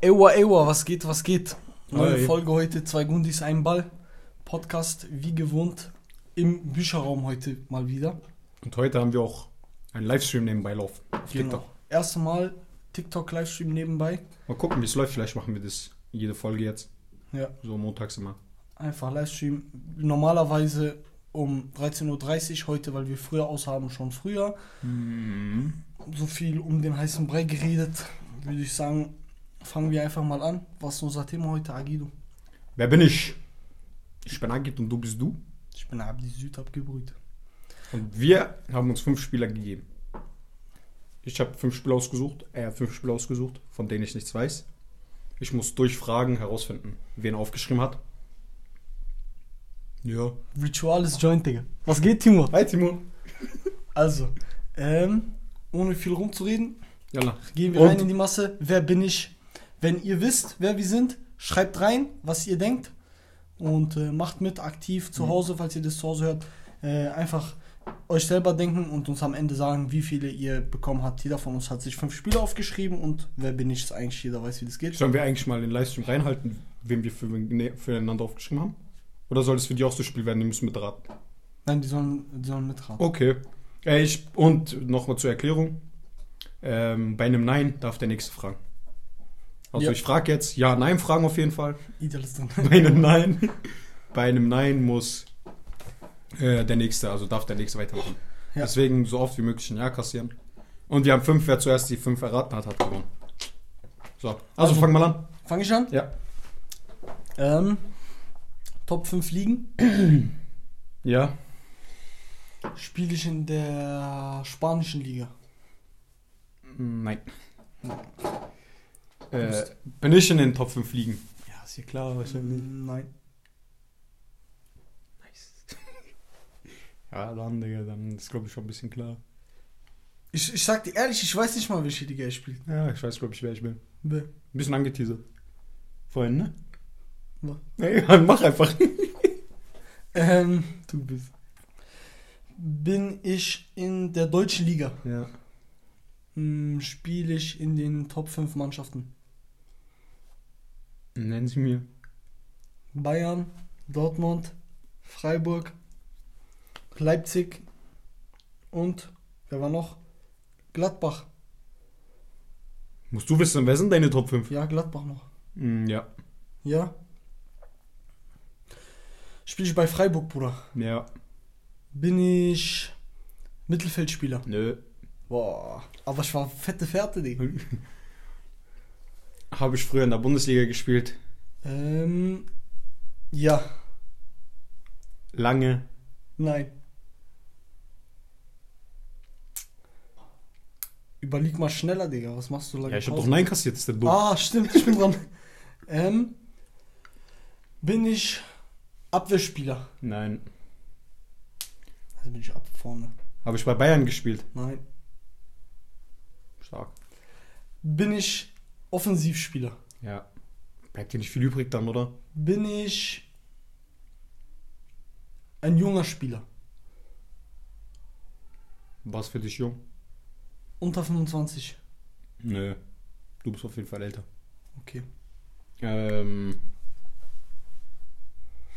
Ewa, Ewa, was geht, was geht? Neue Hi. Folge heute, zwei Gundis, ein Ball. Podcast wie gewohnt im Bücherraum heute mal wieder. Und heute haben wir auch einen Livestream nebenbei laufen. Auf Genau. TikTok. Erste Mal TikTok-Livestream nebenbei. Mal gucken, wie es läuft. Vielleicht machen wir das jede Folge jetzt. Ja, So montags immer. einfach Livestream. Normalerweise um 13.30 Uhr heute, weil wir früher aushaben, schon früher. So viel um den heißen Brei geredet, würde ich sagen, fangen wir einfach mal an. Was ist unser Thema heute, Agido? Wer bin ich? Ich bin Agit und du bist du. Ich bin Abdi Süd abgebrüht. Und wir haben uns fünf Spieler gegeben. Ich habe fünf Spieler ausgesucht. Er hat fünf Spieler ausgesucht, von denen ich nichts weiß. Ich muss durch Fragen herausfinden, wen er aufgeschrieben hat. Ja. Rituales Joint, Digga. Was geht, Timo? Hi Timo. Also, ähm, ohne viel rumzureden, Jalla. gehen wir Und- rein in die Masse. Wer bin ich? Wenn ihr wisst, wer wir sind, schreibt rein, was ihr denkt und äh, macht mit aktiv zu Hause, falls ihr das zu Hause hört. Äh, einfach euch selber denken und uns am Ende sagen, wie viele ihr bekommen habt. Jeder von uns hat sich fünf Spiele aufgeschrieben und wer bin ich, ist eigentlich jeder weiß, wie das geht. Sollen wir eigentlich mal den Livestream reinhalten, wem wir für, ne- füreinander aufgeschrieben haben? Oder soll es für die auch so Spiel werden? Die müssen mitraten. Nein, die sollen, die sollen mitraten. Okay. Äh, ich, und nochmal zur Erklärung. Ähm, bei einem Nein darf der Nächste fragen. Also Ja. ich frage jetzt Ja, Nein fragen auf jeden Fall. Bei einem Nein. bei einem Nein muss äh, der Nächste, also darf der Nächste weitermachen. Ja. Deswegen so oft wie möglich ein Ja kassieren. Und wir haben fünf, wer zuerst die fünf erraten hat, hat gewonnen. So, also, Also- fang mal an. Fange ich an? Ja. Ähm, Top 5 Ligen. Ja. Spiele ich in der spanischen Liga. Nein. Äh, bin ich in den Top 5 liegen? Ja, ist ja klar, wahrscheinlich. Nein. Ja, dann, Digga, dann ist, glaube ich, schon ein bisschen klar. Ich, ich sag dir ehrlich, ich weiß nicht mal, welche Liga er spielt. Ja, ich weiß, glaube ich, wer ich bin. Wer? Ein bisschen angeteasert. Vorhin, ne? Was? Nee, Mann, mach einfach. Ähm, Du bist. bin ich in der deutschen Liga. Ja. Hm, Spiele ich in den Top 5 Mannschaften. Nennen Sie mir. Bayern, Dortmund, Freiburg, Leipzig und wer war noch? Gladbach. Musst du wissen, wer sind deine Top 5? Ja, Gladbach noch. ja. Ja. Spiele ich bei Freiburg, Bruder. Ja. Bin ich Mittelfeldspieler. Nö. Boah. Aber ich war fette Fährte, Digga. Habe ich früher in der Bundesliga gespielt. Ähm, ja. Lange. Nein. Überleg mal schneller, Digga. Was machst du lange Ja, ich habe doch Nein kassiert, ist der dumm. Ah, stimmt, ich bin dran. ähm, bin ich Abwehrspieler? Nein. Also bin ich ab vorne. Habe ich bei Bayern gespielt. Nein. Stark. Bin ich Offensivspieler? Ja. Bleibt dir nicht viel übrig dann, oder? Bin ich ein junger Spieler? Was für dich jung? Unter 25. Nö. Du bist auf jeden Fall älter. Okay. Ähm.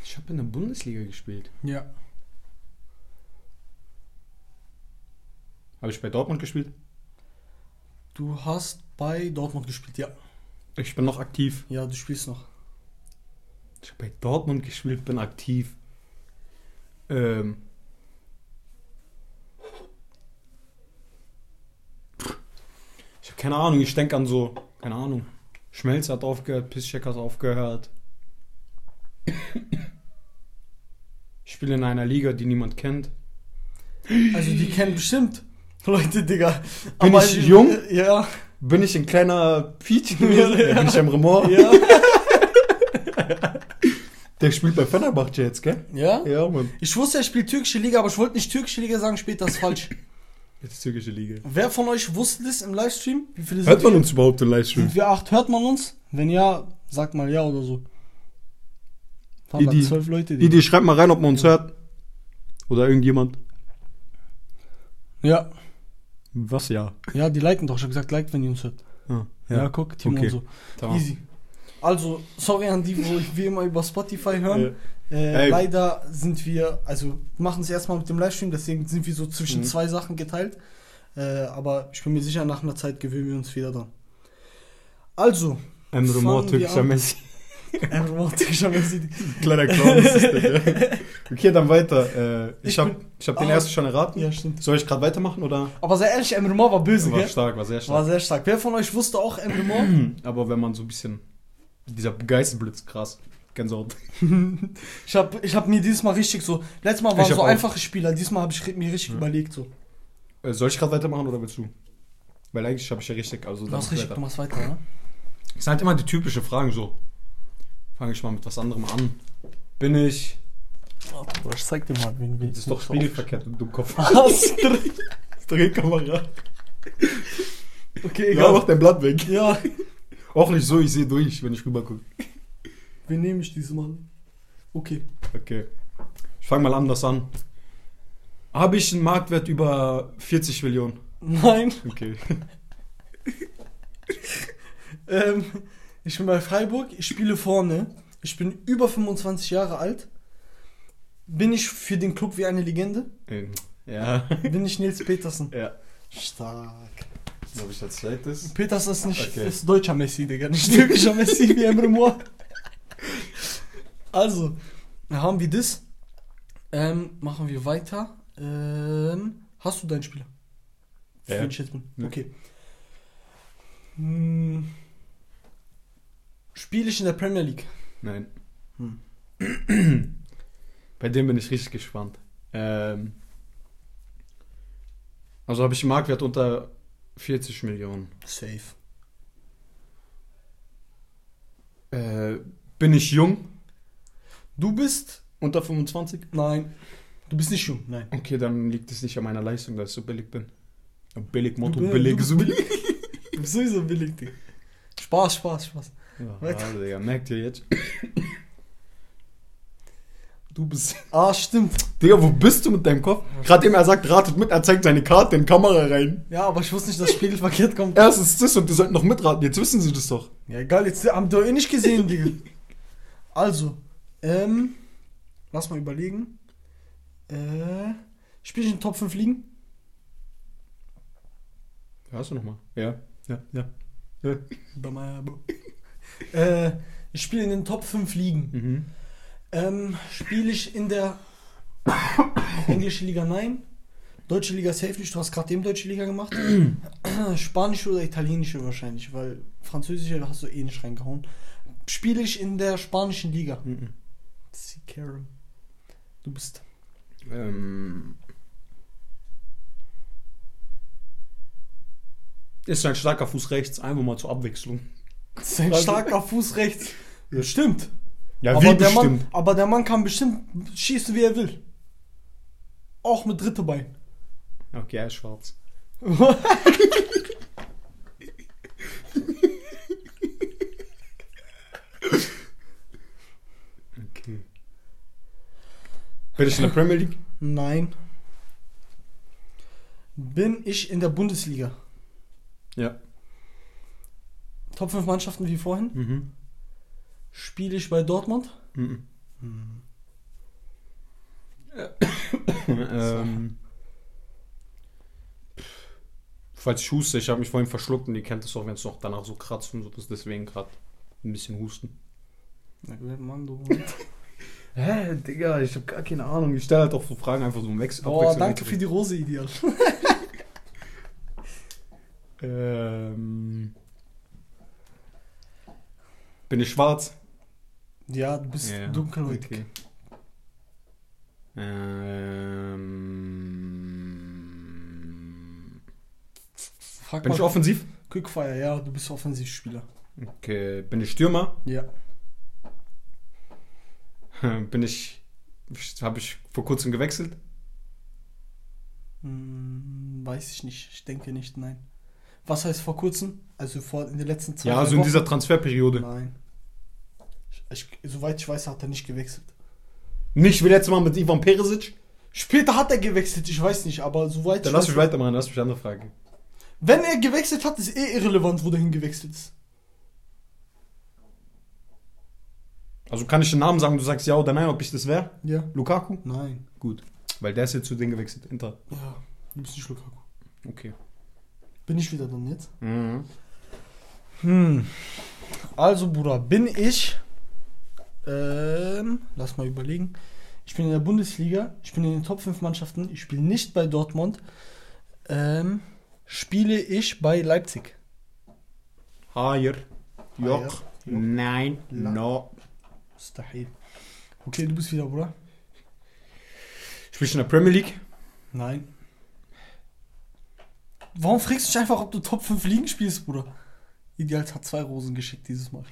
Ich habe in der Bundesliga gespielt. Ja. Habe ich bei Dortmund gespielt? Du hast bei Dortmund gespielt, ja. Ich bin noch aktiv. Ja, du spielst noch. Ich habe bei Dortmund gespielt, bin aktiv. Ähm. Ich habe keine Ahnung, ich denke an so, keine Ahnung. Schmelz hat aufgehört, Pisscheck hat aufgehört. Ich spiele in einer Liga, die niemand kennt. Also die kennen bestimmt Leute, Digga. Bin ich jung? Ja. Bin ich ein kleiner Piet gewesen? Ja. Bin ich am Remor? Ja. Der spielt bei Fenerbahce jetzt, gell? Ja? Ja, Mann. Ich wusste, er spielt türkische Liga, aber ich wollte nicht türkische Liga sagen, später ist falsch. Jetzt türkische Liga. Wer von euch wusste das im Livestream? Wie viele Hört man uns überhaupt im Livestream? Sind wir acht? Hört man uns? Wenn ja, sagt mal ja oder so. Da Die, zwölf Leute, Die, die schreibt mal rein, ob man uns hört. Oder irgendjemand. Ja. Was ja? Ja, die liken doch. Ich habe gesagt, liked, wenn ihr uns hört. Ah, Ja, guck, Timo Okay. und so. Tamam. Easy. Also, sorry an die, wo ich wie immer über Spotify hören. Ja. Äh, leider sind wir, also machen es erstmal mit dem Livestream, deswegen sind wir so zwischen Mhm. zwei Sachen geteilt. Äh, aber ich bin mir sicher, nach einer Zeit gewöhnen wir uns wieder dran. Also, Emre Mor, türkischer an. Messi. Emre Mor, türkischer Messi. Kleiner Clown das ja. Okay, dann weiter. Äh, ich Ich habe ich hab den Ah. ersten schon erraten. ja, stimmt. Soll ich gerade weitermachen oder? Aber sehr ehrlich, Emre Mor war böse, War gell? stark, war sehr War stark. sehr stark. Wer von euch wusste auch Emre Mor? Aber wenn man so ein bisschen. Dieser Geistesblitz, krass. Gänsehaut. Ich habe ich hab mir dieses Mal richtig so. Letztes Mal waren so auch. einfache Spieler, diesmal habe ich mir richtig Ja. überlegt. So. Äh, soll ich gerade weitermachen oder willst du? Weil eigentlich habe ich ja richtig. Also Du dann hast richtig, weiter. du machst weiter, ne? Es sind halt immer die typische Fragen so. Fange ich mal mit was anderem an. Bin ich. Bruder, ich zeig dir mal, wen wir. Das ist doch spiegelverkehrt im Dummkopf. Was? Drehkamera. Okay, Ja, mach egal. dein Blatt weg. Ja, Auch nicht so, ich sehe durch, wenn ich rüber gucke. wen nehme ich diesmal? Okay. Okay. Ich fange mal anders an. Habe ich einen Marktwert über 40 Millionen? Nein. Okay. Ähm, ich bin bei Freiburg, ich spiele vorne. Ich bin über 25 Jahre alt. Bin ich für den Club wie eine Legende? Ähm, ja. Bin ich Nils Petersen? Ja. Stark. Was habe ich als zweites? Petersen ist nicht Okay. ist deutscher Messi, Digga, nicht türkischer Messi wie Emre Mor. Also, haben wir das. Ähm, machen wir weiter. Ähm, hast du deinen Spieler? Für Ja. den jetzt bin. Ja. Okay. Hm. Spiele ich in der Premier League? Nein. Hm. Bei dem bin ich richtig gespannt. Ähm, also habe ich einen Marktwert unter 40 Millionen. Safe. Äh, bin ich jung? Du bist? Unter 25? Nein. Du bist nicht jung, nein. Okay, dann liegt es nicht an meiner Leistung, dass ich so billig bin. Billig, Motto, billig, so billig. Du bist sowieso billig, Digga. Spaß, Spaß, Spaß. Weiter. Digga, merkt ihr jetzt? Du bist. Ah, stimmt. Digga, wo bist du mit deinem Kopf? Gerade eben er sagt, ratet mit, er zeigt seine Karte in die Kamera rein. Ja, aber ich wusste nicht, dass Spiegel verkehrt kommt. Erstens das und die sollten noch mitraten. Jetzt wissen sie das doch. Ja, egal, jetzt haben die doch eh nicht gesehen, Digga. Also, ähm, lass mal überlegen. Äh, spiele ich in den Top 5 Ligen? Ja, hast du nochmal? Ja, ja, ja. ja. Äh, ich spiele in den Top 5 Ligen. Mhm. Ähm, spiele ich in der englische Liga? Nein. Deutsche Liga safe nicht, du hast gerade eben Deutsche Liga gemacht. Spanische oder italienische wahrscheinlich, weil französische hast du eh nicht reingehauen. Spiele ich in der spanischen Liga? Mhm. Du bist. Ähm. Ist ein starker Fuß rechts, einfach mal zur Abwechslung. Das ist ein starker Fuß rechts. Ja. Stimmt. Ja, aber, der Mann, aber der Mann kann bestimmt schießen, wie er will. Auch mit dritte Bein. Okay, er ist schwarz. Okay. Bin ich in der Premier League? Nein. Bin ich in der Bundesliga? Ja. Top 5 Mannschaften wie vorhin? Mhm. Spiele ich bei Dortmund? Mhm. ähm, falls ich huste, ich habe mich vorhin verschluckt und ihr kennt es auch, wenn es noch danach so kratzt und so, das deswegen gerade ein bisschen husten. Na gut, Mann, du. Hä, Digga, ich habe gar keine Ahnung. Ich stelle halt auch so Fragen einfach so im Wechsel. Boah, danke für die Rose, Ideal. Ähm, bin ich schwarz? Ja, du bist Ja, dunkelhäutig. Okay. Ähm, Frag bin ich mal. offensiv? Quickfire, ja, du bist Offensivspieler. Okay. Bin ich Stürmer? Ja. Bin ich. Habe ich vor kurzem gewechselt? Hm, weiß ich nicht. Ich denke nicht, nein. Was heißt vor kurzem? Also vor in den letzten zwei Ja, also in Wochen? dieser Transferperiode. Nein. Ich, soweit ich weiß, hat er nicht gewechselt. Nicht wie letztes Mal mit Ivan Perisic? Später hat er gewechselt, ich weiß nicht, aber soweit Dann lass mich weitermachen, lass mich andere Frage. Wenn er gewechselt hat, ist eh irrelevant, wo der hingewechselt ist. Also kann ich den Namen sagen, du sagst ja oder nein, ob ich das wäre? Ja. Lukaku? Nein. Gut. Weil der ist jetzt zu denen gewechselt. Inter. Ja, du bist nicht Lukaku. Okay. Bin ich wieder dann jetzt? Mhm. Hm. Also, Bruder, bin ich. Ähm, lass mal überlegen. Ich bin in der Bundesliga, ich bin in den Top 5 Mannschaften, ich spiele nicht bei Dortmund. Ähm, spiele ich bei Leipzig. Haier. Joch. Nein. La- No. Mustahil. Okay, du bist wieder, Bruder? Spielst du in der Premier League? Nein. Warum fragst du dich einfach, ob du Top 5 Ligen spielst, Bruder? Ideals hat zwei Rosen geschickt dieses Mal.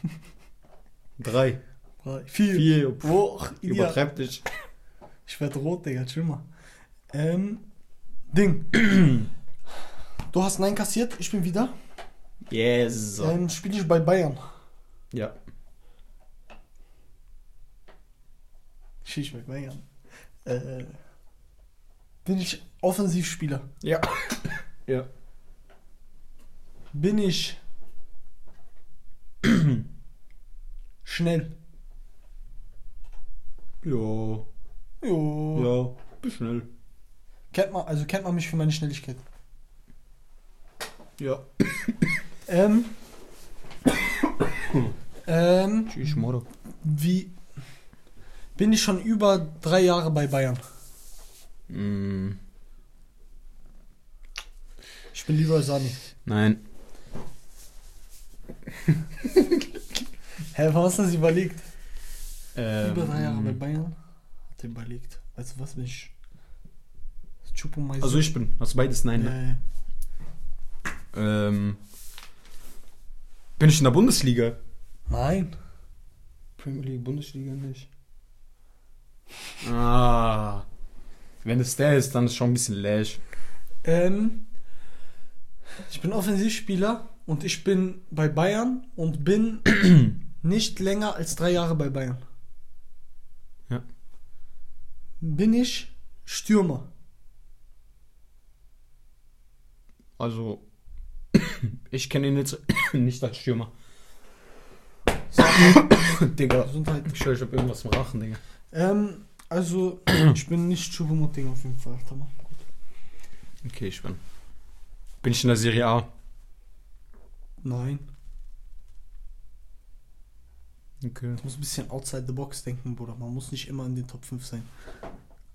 Drei. Vier. Vier. Boah. Übertreib dich. Ich werde rot, Digga, chill mal. Ähm, Ding. Du hast Nein kassiert, ich bin wieder. Yes. Ähm, spiele ich bei Bayern. Ja. Spiele ich bei Bayern. Äh, bin ich Offensivspieler? Ja. ja. Bin ich schnell? Ja. Jo. Ja. Bist schnell. Kennt man, also kennt man mich für meine Schnelligkeit. Ja. Ähm, ähm, Tschüss, Moro. wie bin ich schon über drei Jahre bei Bayern? Mm. Ich bin lieber Sani. Nein. Hä, was hast du das überlegt? Ähm, Über drei Jahre bei Bayern? Hat er überlegt. Weißt du was, bin ich. Also ich bin. Du beides Nein, ne? Äh, Ähm. Bin ich in der Bundesliga? nein. Premier League, Bundesliga nicht. Ah. Wenn es der ist, dann ist schon ein bisschen läsch. Ähm, ich bin Offensivspieler und ich bin bei Bayern und bin nicht länger als drei Jahre bei Bayern. Bin ich Stürmer? Also, ich kenne ihn jetzt nicht als Stürmer. Digga. Gesundheit. Ich höre, ich hab irgendwas im Rachen, Digga. Ähm, also, ich bin nicht Choupo-Moting auf jeden Fall. Alter, Mann. Okay, ich bin. Bin ich in der Serie A? Nein. Okay. Ich muss ein bisschen outside the box denken, Bruder. Man muss nicht immer in den Top 5 sein.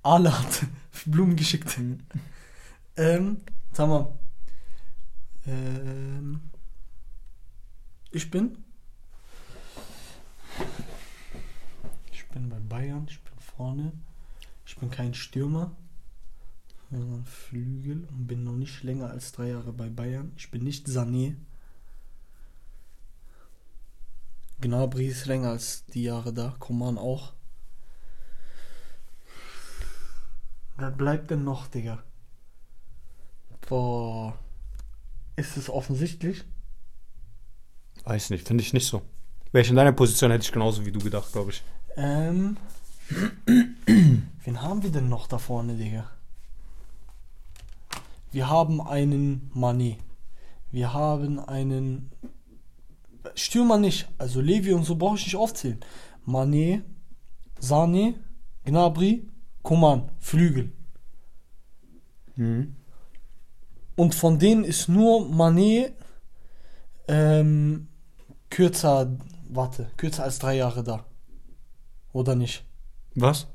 Ale hat Blumen geschickt. ähm, sag mal. Ähm, ich bin. Ich bin bei Bayern, ich bin vorne. Ich bin kein Stürmer, sondern Flügel und bin noch nicht länger als drei Jahre bei Bayern. Ich bin nicht Sané. Gnabry ist länger als die Jahre da. Koman auch. Wer bleibt denn noch, Digga? Boah. Ist es offensichtlich? Weiß nicht, finde ich nicht so. Wäre ich in deiner Position, hätte ich genauso wie du gedacht, glaube ich. Ähm. Wen haben wir denn noch da vorne, Digga? Wir haben einen Mané. Wir haben einen. Stürmer nicht. Also Levi und so brauche ich nicht aufzählen. Mané, Sané, Gnabry, Koman, Flügel. Mhm. Und von denen ist nur Mané ähm, kürzer, warte, kürzer als drei Jahre da. Oder nicht? Was?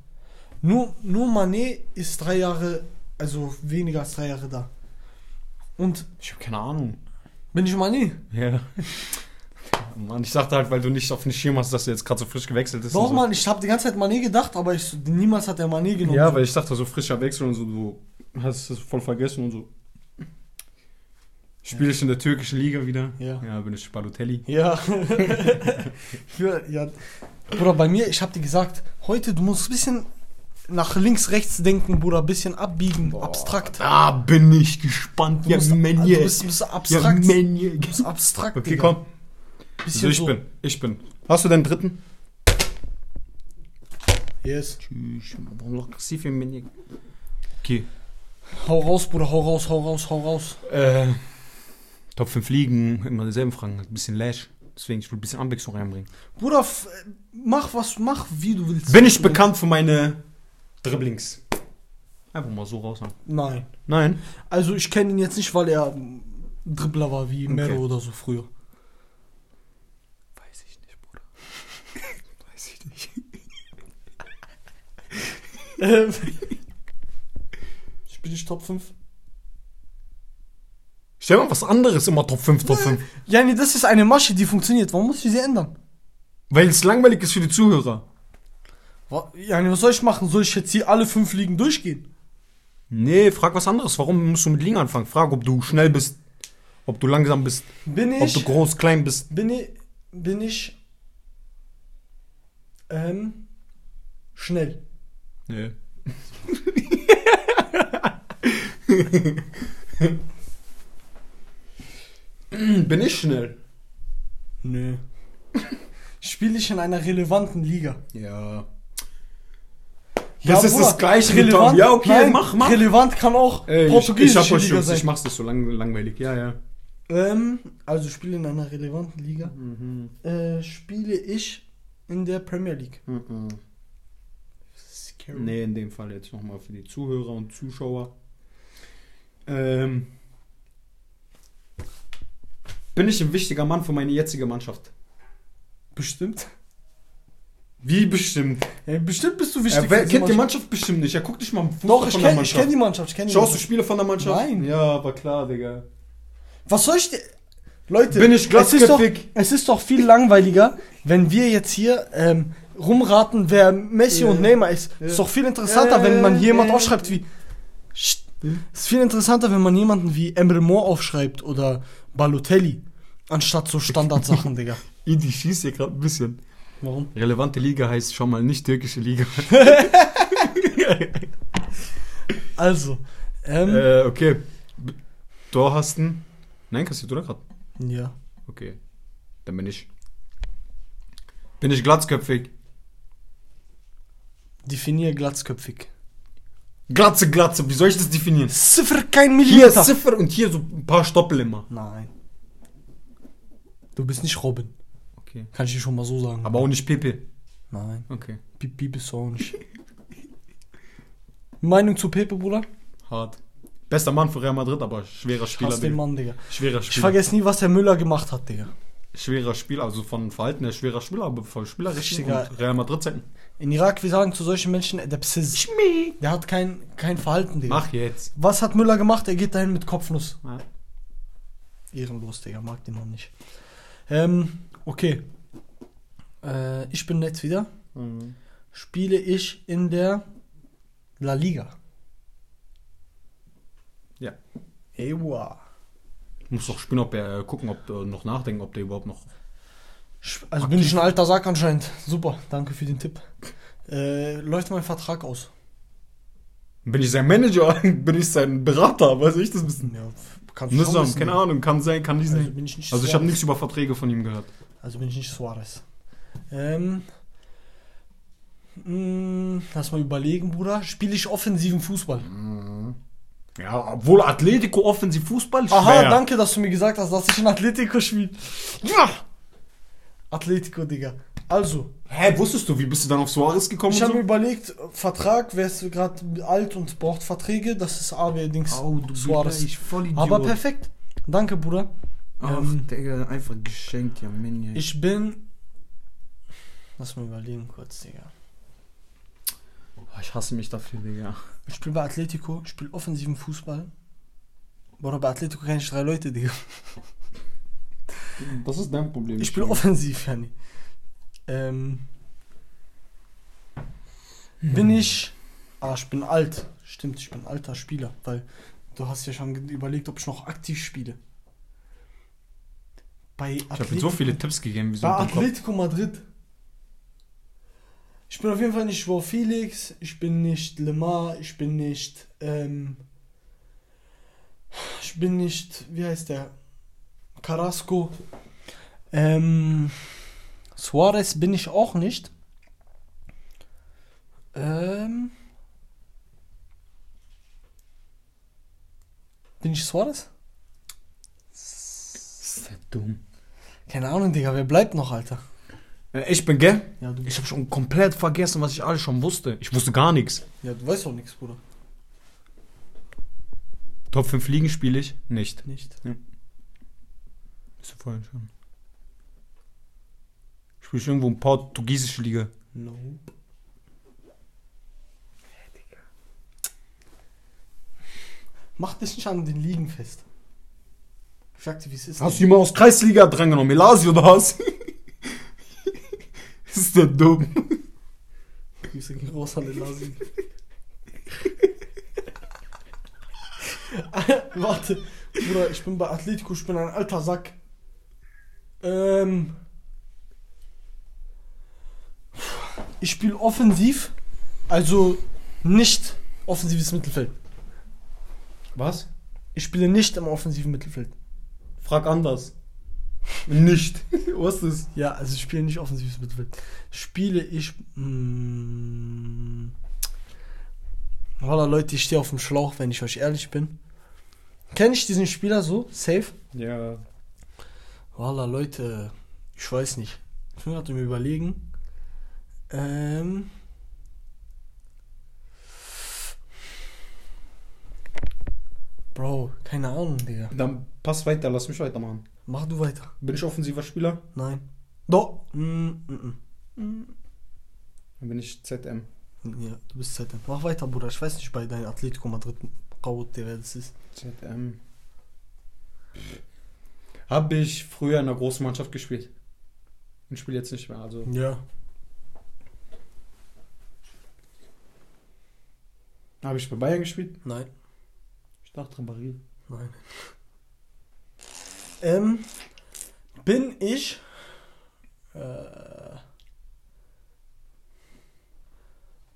Nur, nur Mané ist drei Jahre, also weniger als drei Jahre da. Und Ich habe keine Ahnung. bin ich Mané? Ja. Mann, ich dachte halt, weil du nicht auf den Schirm hast, dass du jetzt gerade so frisch gewechselt bist. Doch, so. Mann, ich habe die ganze Zeit Mané gedacht, aber ich, niemals hat er Mané genommen. Ja, weil ich dachte, so frischer Wechsel und so, du hast es voll vergessen und so. Spiele ich in der türkischen Liga wieder? Ja. Ja, bin ich Balotelli. Ja. Für, ja. Bruder, bei mir, ich hab dir gesagt, heute, du musst ein bisschen nach links, rechts denken, Bruder, ein bisschen abbiegen, abstrakt. Da bin ich gespannt. Du Ja, musst, du Menje. bist, du bist Ja, abstrakt. Menje. du bist abstrakt, Okay, Digga. komm. Bisschen Also ich so. bin. Ich bin. Hast du deinen dritten? Yes. Tschüss. Warum noch aggressiv im Menje? Okay. Hau raus, Bruder, hau raus, hau raus, hau raus. Äh, Top 5 Ligen, immer dieselben Fragen, ein bisschen Lash. Deswegen, ich will ein bisschen Abwechslung reinbringen. Bruder, f- mach was, mach wie du willst. Bin ich bekannt für meine Dribblings? Einfach mal so raushauen. Nein. Nein. Also ich kenne ihn jetzt nicht, weil er Dribbler war wie Mero Okay. oder so früher. Weiß ich nicht, Bruder. Weiß ich nicht. Ähm, Spiel ich Top 5? Stell mal was anderes immer Top 5, Top 5. Ja, nee, das ist eine Masche, die funktioniert. Warum muss ich sie ändern? Weil es langweilig ist für die Zuhörer. Wa- Ja, nee, was soll ich machen? Soll ich jetzt hier alle fünf Ligen durchgehen? Nee, frag was anderes. Warum musst du mit Ligen anfangen? Frag, ob du schnell bist, ob du langsam bist, Bin ob ich, du groß, klein bist. bin ich, bin ich, ähm, schnell. Nee. Bin ich schnell? Nö. Spiele ich in einer relevanten Liga? Ja. Ja, Das ist Bruder, das Gleiche relevant. Ja, okay, Nein, mach, mach. Relevant kann auch Ey, ich, ich portugiesische hab euch Liga Jungs, sein. ich mach's nicht so lang, langweilig. Ja, ja. Ähm, also spiele in einer relevanten Liga. Mhm. Äh, spiele ich in der Premier League. Scary. Nee, in dem Fall jetzt nochmal für die Zuhörer und Zuschauer. Ähm, bin ich ein wichtiger Mann für meine jetzige Mannschaft? Bestimmt. Wie bestimmt? Ja, bestimmt bist du wichtig. Er kennt die Mannschaft bestimmt nicht. Er guckt nicht mal Fußball Doch, ich von der kenne Mannschaft. kenn die Mannschaft. Ich kenn die Schaust du. Spiele von der Mannschaft? Nein. Ja, war klar, Digga. Was soll ich dir... Leute, Bin ich es ist, doch, es ist doch viel langweiliger, wenn wir jetzt hier ähm, rumraten, wer Messi Ja. und Neymar ist. Ja. Ist doch viel interessanter, Ja, wenn man jemand aufschreibt wie... Psst. Ist viel interessanter, wenn man jemanden wie Emre Mor aufschreibt oder Balotelli, anstatt so Standardsachen, Digga. Idi schießt hier gerade ein bisschen. Warum? Relevante Liga heißt schon mal nicht türkische Liga. Also, ähm, äh, okay. Tor hast du? Nein, kassiert oder gerade? ja. Okay. Dann bin ich. Bin ich glatzköpfig? Definier glatzköpfig. Glatze, Glatze, wie soll ich das definieren? Ziffer kein Hier Millimeter. Ziffer und hier so ein paar Stoppel immer. Nein. Du bist nicht Robin. Okay. Kann ich dir schon mal so sagen. Aber auch nicht Pepe. Nein. Okay. Pipi bist du auch nicht. Meinung zu Pepe, Bruder? Hart. Bester Mann für Real Madrid, aber schwerer Ich Spieler. hasse den. Mann, Digga. Schwerer Ich Spieler. vergesse nie, was der Müller gemacht hat, Digga. Schwerer Spieler, also von Verhalten her schwerer Spieler, aber von Spieler Richtiger- und Real Madrid Zeiten. In Irak, wir sagen zu solchen Menschen, der Psiss. Der hat kein, kein Verhalten, Digga. Mach jetzt. Was hat Müller gemacht? Er geht dahin mit Kopfnuss. Ja. Ehrenlos, Digga. Mag den Mann nicht. Ähm, okay. Äh, ich bin jetzt wieder. Mhm. Spiele ich in der La Liga. Ja. Ewa. Muss doch spielen, ob er äh, gucken, ob äh, noch nachdenken, ob der überhaupt noch. Also bin ich ein alter Sack anscheinend. Super, danke für den Tipp. Äh, läuft mein Vertrag aus? Bin ich sein Manager? Bin ich sein Berater? Weiß ich das wissen? Ja, kannst du schon sagen, wissen, keine. Ahnung, kann sein, kann nicht Also sein. bin ich nicht Also ich habe nichts über Verträge von ihm gehört. Also bin ich nicht Suarez. Ähm, mh, lass mal überlegen, Bruder. Spiele ich offensiven Fußball? Ja, obwohl Atletico offensiv Fußball schwer. Aha, danke, dass du mir gesagt hast, dass ich in Atletico spiele. Ja! Atletico, Digga. Also, Hä, wusstest du, wie bist du dann auf Suarez gekommen? ich habe mir überlegt, Vertrag, wer ist gerade alt und braucht Verträge, das ist allerdings Oh, du Suarez. ich voll Idiot. Aber perfekt. Danke, Bruder. Ach, Ähm, Digga, einfach geschenkt, ja, Minion. Ich bin. Lass mal überlegen kurz, Digga. Ich hasse mich dafür, Digga. Ich spiele bei Atletico, ich spiele offensiven Fußball. Bruder, bei Atletico kenne ich drei Leute, Digga. Das ist dein Problem. Ich spiele offensiv, Jani. Ähm. Bin ich. Ah, ich bin alt. Stimmt, ich bin alter Spieler, weil du hast ja schon überlegt, ob ich noch aktiv spiele. Bei Ich habe so viele Tipps gegeben, wie so Bei. Atletico Madrid. Ich bin auf jeden Fall nicht Joao Felix, ich bin nicht Lemar, ich bin nicht, ähm, ich bin nicht, wie heißt der? Carrasco. Ähm, Suarez bin ich auch nicht. Ähm, bin ich Suarez? der dumm? Keine Ahnung, Digga, wer bleibt noch, Alter? Äh, ich bin, gell? Ja, du, Ich habe schon komplett vergessen, was ich alles schon wusste. Ich wusste gar nichts. ja, du weißt doch nichts, Bruder. Top 5 Ligen spiele ich nicht. Nicht. Bist du vorhin schon? Spiele ich irgendwo in portugiesische Liga. No. Mach dich nicht an den Ligen fest. Ich sag dir, wie es ist. Hast du jemanden aus Kreisliga drangenommen? Elasi oder was? ist der dumm? Grüße gehen raus an den Nasi. Warte, Bruder, ich bin bei Atletico, ich bin ein alter Sack. Ähm. Ich spiele offensiv, also nicht offensives Mittelfeld. Was? Ich spiele nicht im offensiven Mittelfeld. Frag anders. Nicht. Was ist? Ja, also ich spiele nicht offensives Mittelfeld. Spiele ich. Mh, Voila, Leute, ich stehe auf dem Schlauch, wenn ich euch ehrlich bin. Kenne ich diesen Spieler so? Safe? Ja. Voila, Leute, ich weiß nicht. Ich gerade im Überlegen. Ähm. Bro, keine Ahnung, Digga. Dann pass weiter, lass mich weitermachen. Mach du weiter. Bin ich offensiver Spieler? Nein. Doch. Mm, mm, mm. Dann bin ich ZM. Ja, du bist ZM. Mach weiter, Bruder. Ich weiß nicht bei deinem Atletico Madrid Kaut, wer das ist. ZM. Habe ich früher in einer großen Mannschaft gespielt. Und spiele jetzt nicht mehr. Also Ja. habe ich bei Bayern gespielt. Nein. Ich dachte Ribéry. Nein. Ähm, bin ich. Äh,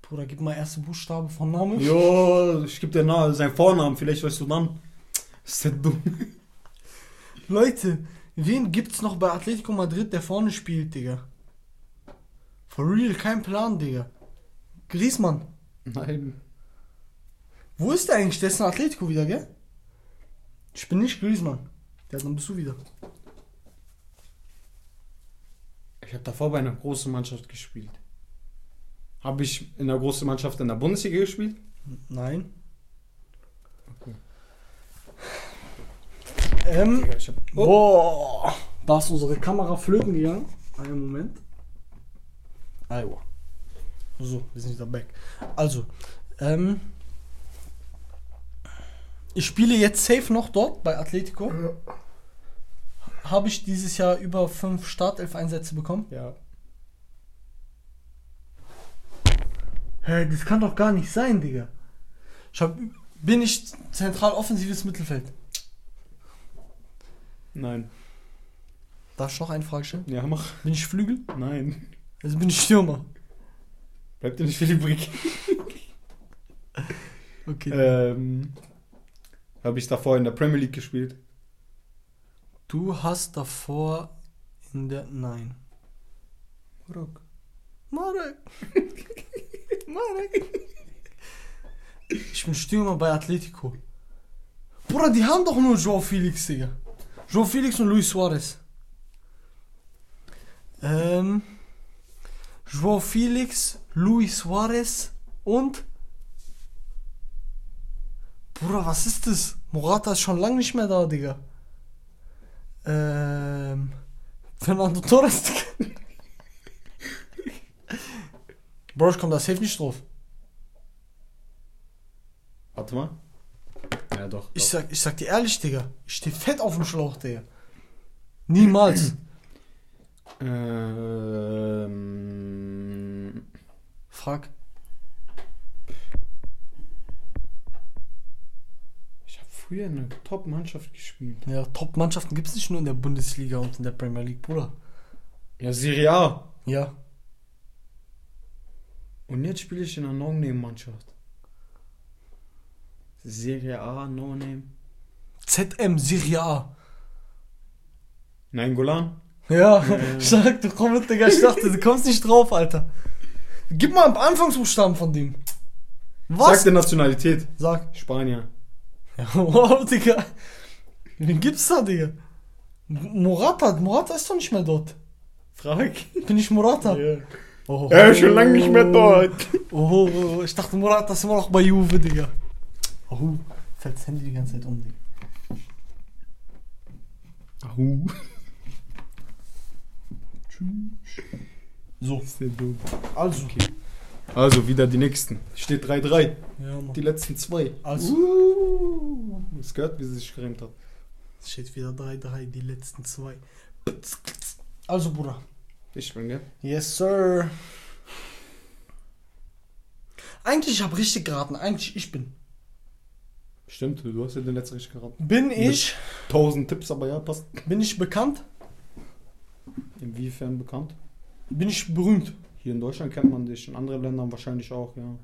Bruder, gib mal erste Buchstabe von Namen. Jo, ich gebe dir nahe seinen Vornamen. Vielleicht weißt du dann. Ist der dumm? Leute, wen gibt's noch bei Atletico Madrid, der vorne spielt, Digga? For real, kein Plan, Digga. Griezmann. Nein. Wo ist der eigentlich? Der ist in Atletico wieder, gell? Ich bin nicht Griezmann. Ja, dann bist du wieder. Ich habe davor bei einer großen Mannschaft gespielt. Habe ich in einer großen Mannschaft in der Bundesliga gespielt? Nein. Okay. Ähm, hab, oh. Boah, da ist unsere Kamera flöten gegangen. Einen Moment. Aua. So, wir sind wieder back. Also, ähm, ich spiele jetzt safe noch dort bei Atletico. Habe ich dieses Jahr über fünf Startelf-Einsätze bekommen? Ja. Hä, das kann doch gar nicht sein, Digga. Ich hab, bin ich zentral offensives Mittelfeld? Nein. Darf ich noch eine Frage stellen? Ja, mach. Bin ich Flügel? Nein. Also bin ich Stürmer. Bleibt dir nicht viel übrig. Okay. ähm, habe ich davor in der Premier League gespielt? Du hast davor in der. Nein. Rock. Marek. Marek. Ich bin Stürmer bei Atletico. Bruder, die haben doch nur Joao Felix, Digga. Joao Felix und Luis Suarez. Ähm. Joao Felix, Luis Suarez und. Bruder, was ist das? Morata ist schon lange nicht mehr da, Digga. Ähm. Fernando Torres, Digga. Bro, ich komm da safe nicht drauf. Warte mal. Ja, doch. Ich doch. sag, ich sag dir ehrlich, Digga. Ich steh fett auf dem Schlauch, Digga. Niemals. Ähm, Frag. ich habe früher in einer Top-Mannschaft gespielt. Ja, Top-Mannschaften gibt's nicht nur in der Bundesliga und in der Premier League, Bruder. Ja, Serie A. Ja. Und jetzt spiele ich in einer No-Name-Mannschaft. Serie A, No-Name. ZM, Serie A. Nein, Golan. Ja, Äh. stark, du kommst, Digga. Ich dachte, du kommst nicht drauf, Alter. Gib mal einen Anfangsbuchstaben von dem. Sag Was? der Nationalität. Sag. Spanier. Ja, wow, Digga. Wen gibt's da, Digga? Morata, Morata ist doch nicht mehr dort. Frag. Bin ich Morata? Ja. Oh, Er ist schon lange nicht mehr dort. Oh, oh, ich dachte, Morata ist immer noch bei Juve, Digga. Oh, fällt das Handy die ganze Zeit um, Digga. Ahu. So, Sehr dumm. also. Also, wieder die nächsten. Steht 3-3. Ja. Die letzten zwei. Also. Uh, es gehört, wie sie sich gereimt hat. Es steht wieder 3-3, die letzten zwei. Also, Bruder. Ich bin, gell? Yes, sir. Eigentlich, ich habe richtig geraten. Eigentlich, ich bin. Stimmt, du hast ja den letzten richtig geraten. Bin ich, 1000 Tipps, aber ja, passt. bin ich bekannt? Inwiefern bekannt? Bin ich berühmt? Hier in Deutschland kennt man dich, in anderen Ländern wahrscheinlich auch, ja.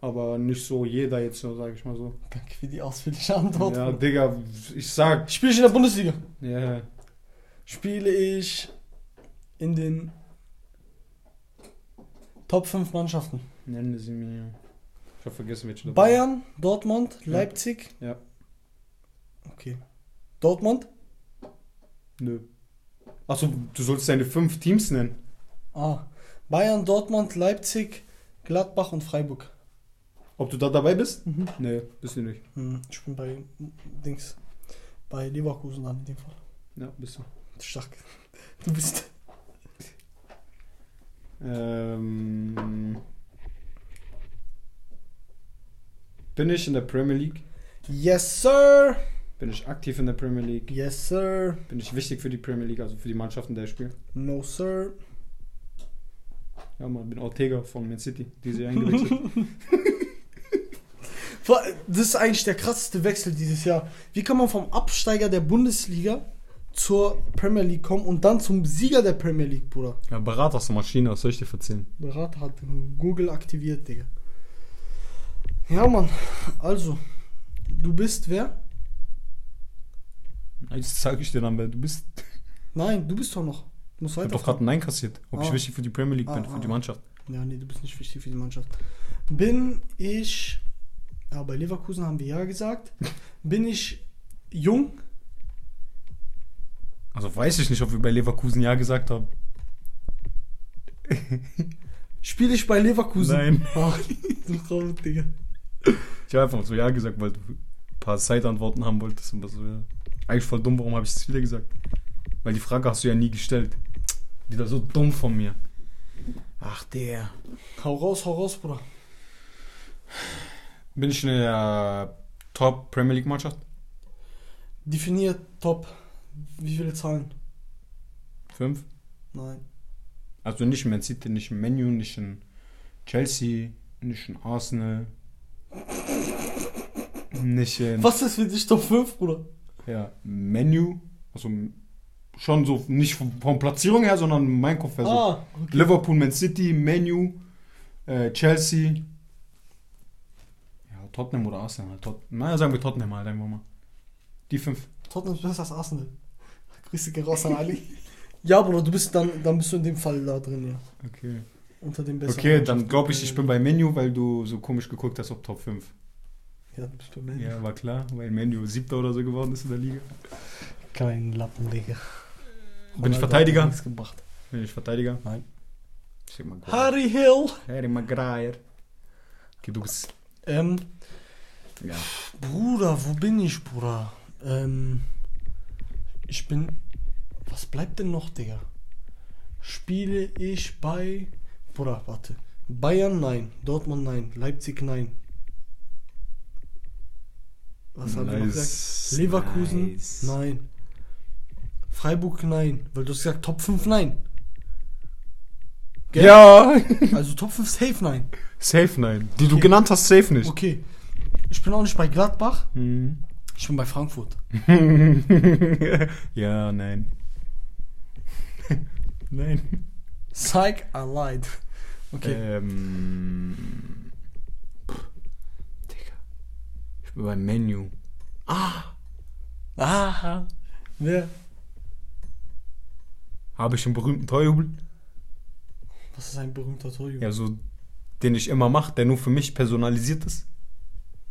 Aber nicht so jeder jetzt so, sage ich mal so. Danke für die ausführliche Antwort. Ja, Digga, ich sag. Spiele ich in der Bundesliga? Ja, Spiele ich in den Top 5 Mannschaften? nenne sie mir. Ich hab vergessen, welche dabei Bayern, Dortmund, Ja. Leipzig. Ja. Okay. Dortmund? Nö. Achso, du sollst deine fünf Teams nennen. Ah. Bayern, Dortmund, Leipzig, Gladbach und Freiburg. Ob du da dabei bist? Mhm. Nee, bist du nicht. Hm, ich bin bei Dings. Bei Leverkusen dann in dem Fall. Ja, bist du. Stark. Du bist. Ähm, bin ich in der Premier League? Yes, sir. Bin ich aktiv in der Premier League? Yes, sir. Bin ich wichtig für die Premier League, also für die Mannschaften, der ich spiele? No, sir. Ja, man, bin Ortega von Man City, die sie eingewechselt. Das ist eigentlich der krasseste Wechsel dieses Jahr. Wie kann man vom Absteiger der Bundesliga zur Premier League kommen und dann zum Sieger der Premier League, Bruder? ja, Berater aus der Maschine, was soll ich dir erzählen? Berater hat Google aktiviert, Digga. Ja, Mann. Also, du bist wer? Jetzt sag ich dir dann, wer du bist. Nein, du bist doch noch. Du musst Ich hab weiter. doch gerade ein Nein kassiert. Ob ich Ah. wichtig für die Premier League bin, Ah, für ah, die. Mannschaft. Ja, nee, du bist nicht wichtig für die Mannschaft. Bin ich. Ja, bei Leverkusen haben wir ja gesagt. Bin ich jung? Also weiß ich nicht, ob wir bei Leverkusen Ja gesagt haben. Spiele ich bei Leverkusen? Nein. Ach, du Traum, Digga. Ich habe einfach so Ja gesagt, weil du ein paar Zeitantworten haben wolltest. Und was so, ja. Eigentlich voll dumm, warum habe ich das wieder gesagt? Weil die Frage hast du ja nie gestellt. Wieder so dumm von mir. Ach, der. Hau raus, hau raus, Bruder. Bin ich in der Top Premier League Mannschaft? Definiert top. Wie viele Zahlen? Fünf? Nein. Also nicht in Man City, nicht in Menu, nicht in Chelsea, nicht in Arsenal. Nicht in Was ist für dich Top 5, Bruder? ja, Menu. Also schon so, nicht von, Platzierung her, sondern mein Kopf her so. Ah, okay. Liverpool, Man City, Menu, äh, Chelsea. Ja, Tottenham oder Arsenal. Tot naja, sagen wir Tottenham halt einfach mal. Die fünf. Tottenham ist besser als Arsenal. Grüße gehen raus an Ali. ja, Bruder, du bist dann, dann bist du in dem Fall da drin, ja. Okay. Unter dem besten. Okay, dann glaube ich, ich bin bei Menu, weil du so komisch geguckt hast, ob Top 5. Ja, du bist bei mir. Ja, war klar, weil Menu siebter oder so geworden ist in der Liga. Kein Lappen, Digga. Bin ich Verteidiger? nichts gebracht. Bin ich Verteidiger? Nein. Harry Hill. Harry Maguire. Okay, du bist. Ähm, Ja. Bruder, wo bin ich, Bruder? Ähm, ich bin. Was bleibt denn noch, Digga? Spiele ich bei. Bruder, warte. Bayern nein, Dortmund nein, Leipzig nein. Was haben wir noch gesagt? Leverkusen Nice. nein. Freiburg nein, weil du hast gesagt Top 5 nein. Gell? Ja! Also Top 5 safe nein. Safe nein. Die du Okay. genannt hast, safe nicht. Okay. Ich bin auch nicht bei Gladbach, Mhm. ich bin bei Frankfurt. ja, nein. nein. Psych, I lied. Okay. Ähm. Pff, Digga. Ich bin beim Menu. Ah. Aha. Wer? Habe ich einen berühmten Torjubel? Was ist ein berühmter Torjubel? Ja, so, den ich immer mache, der nur für mich personalisiert ist.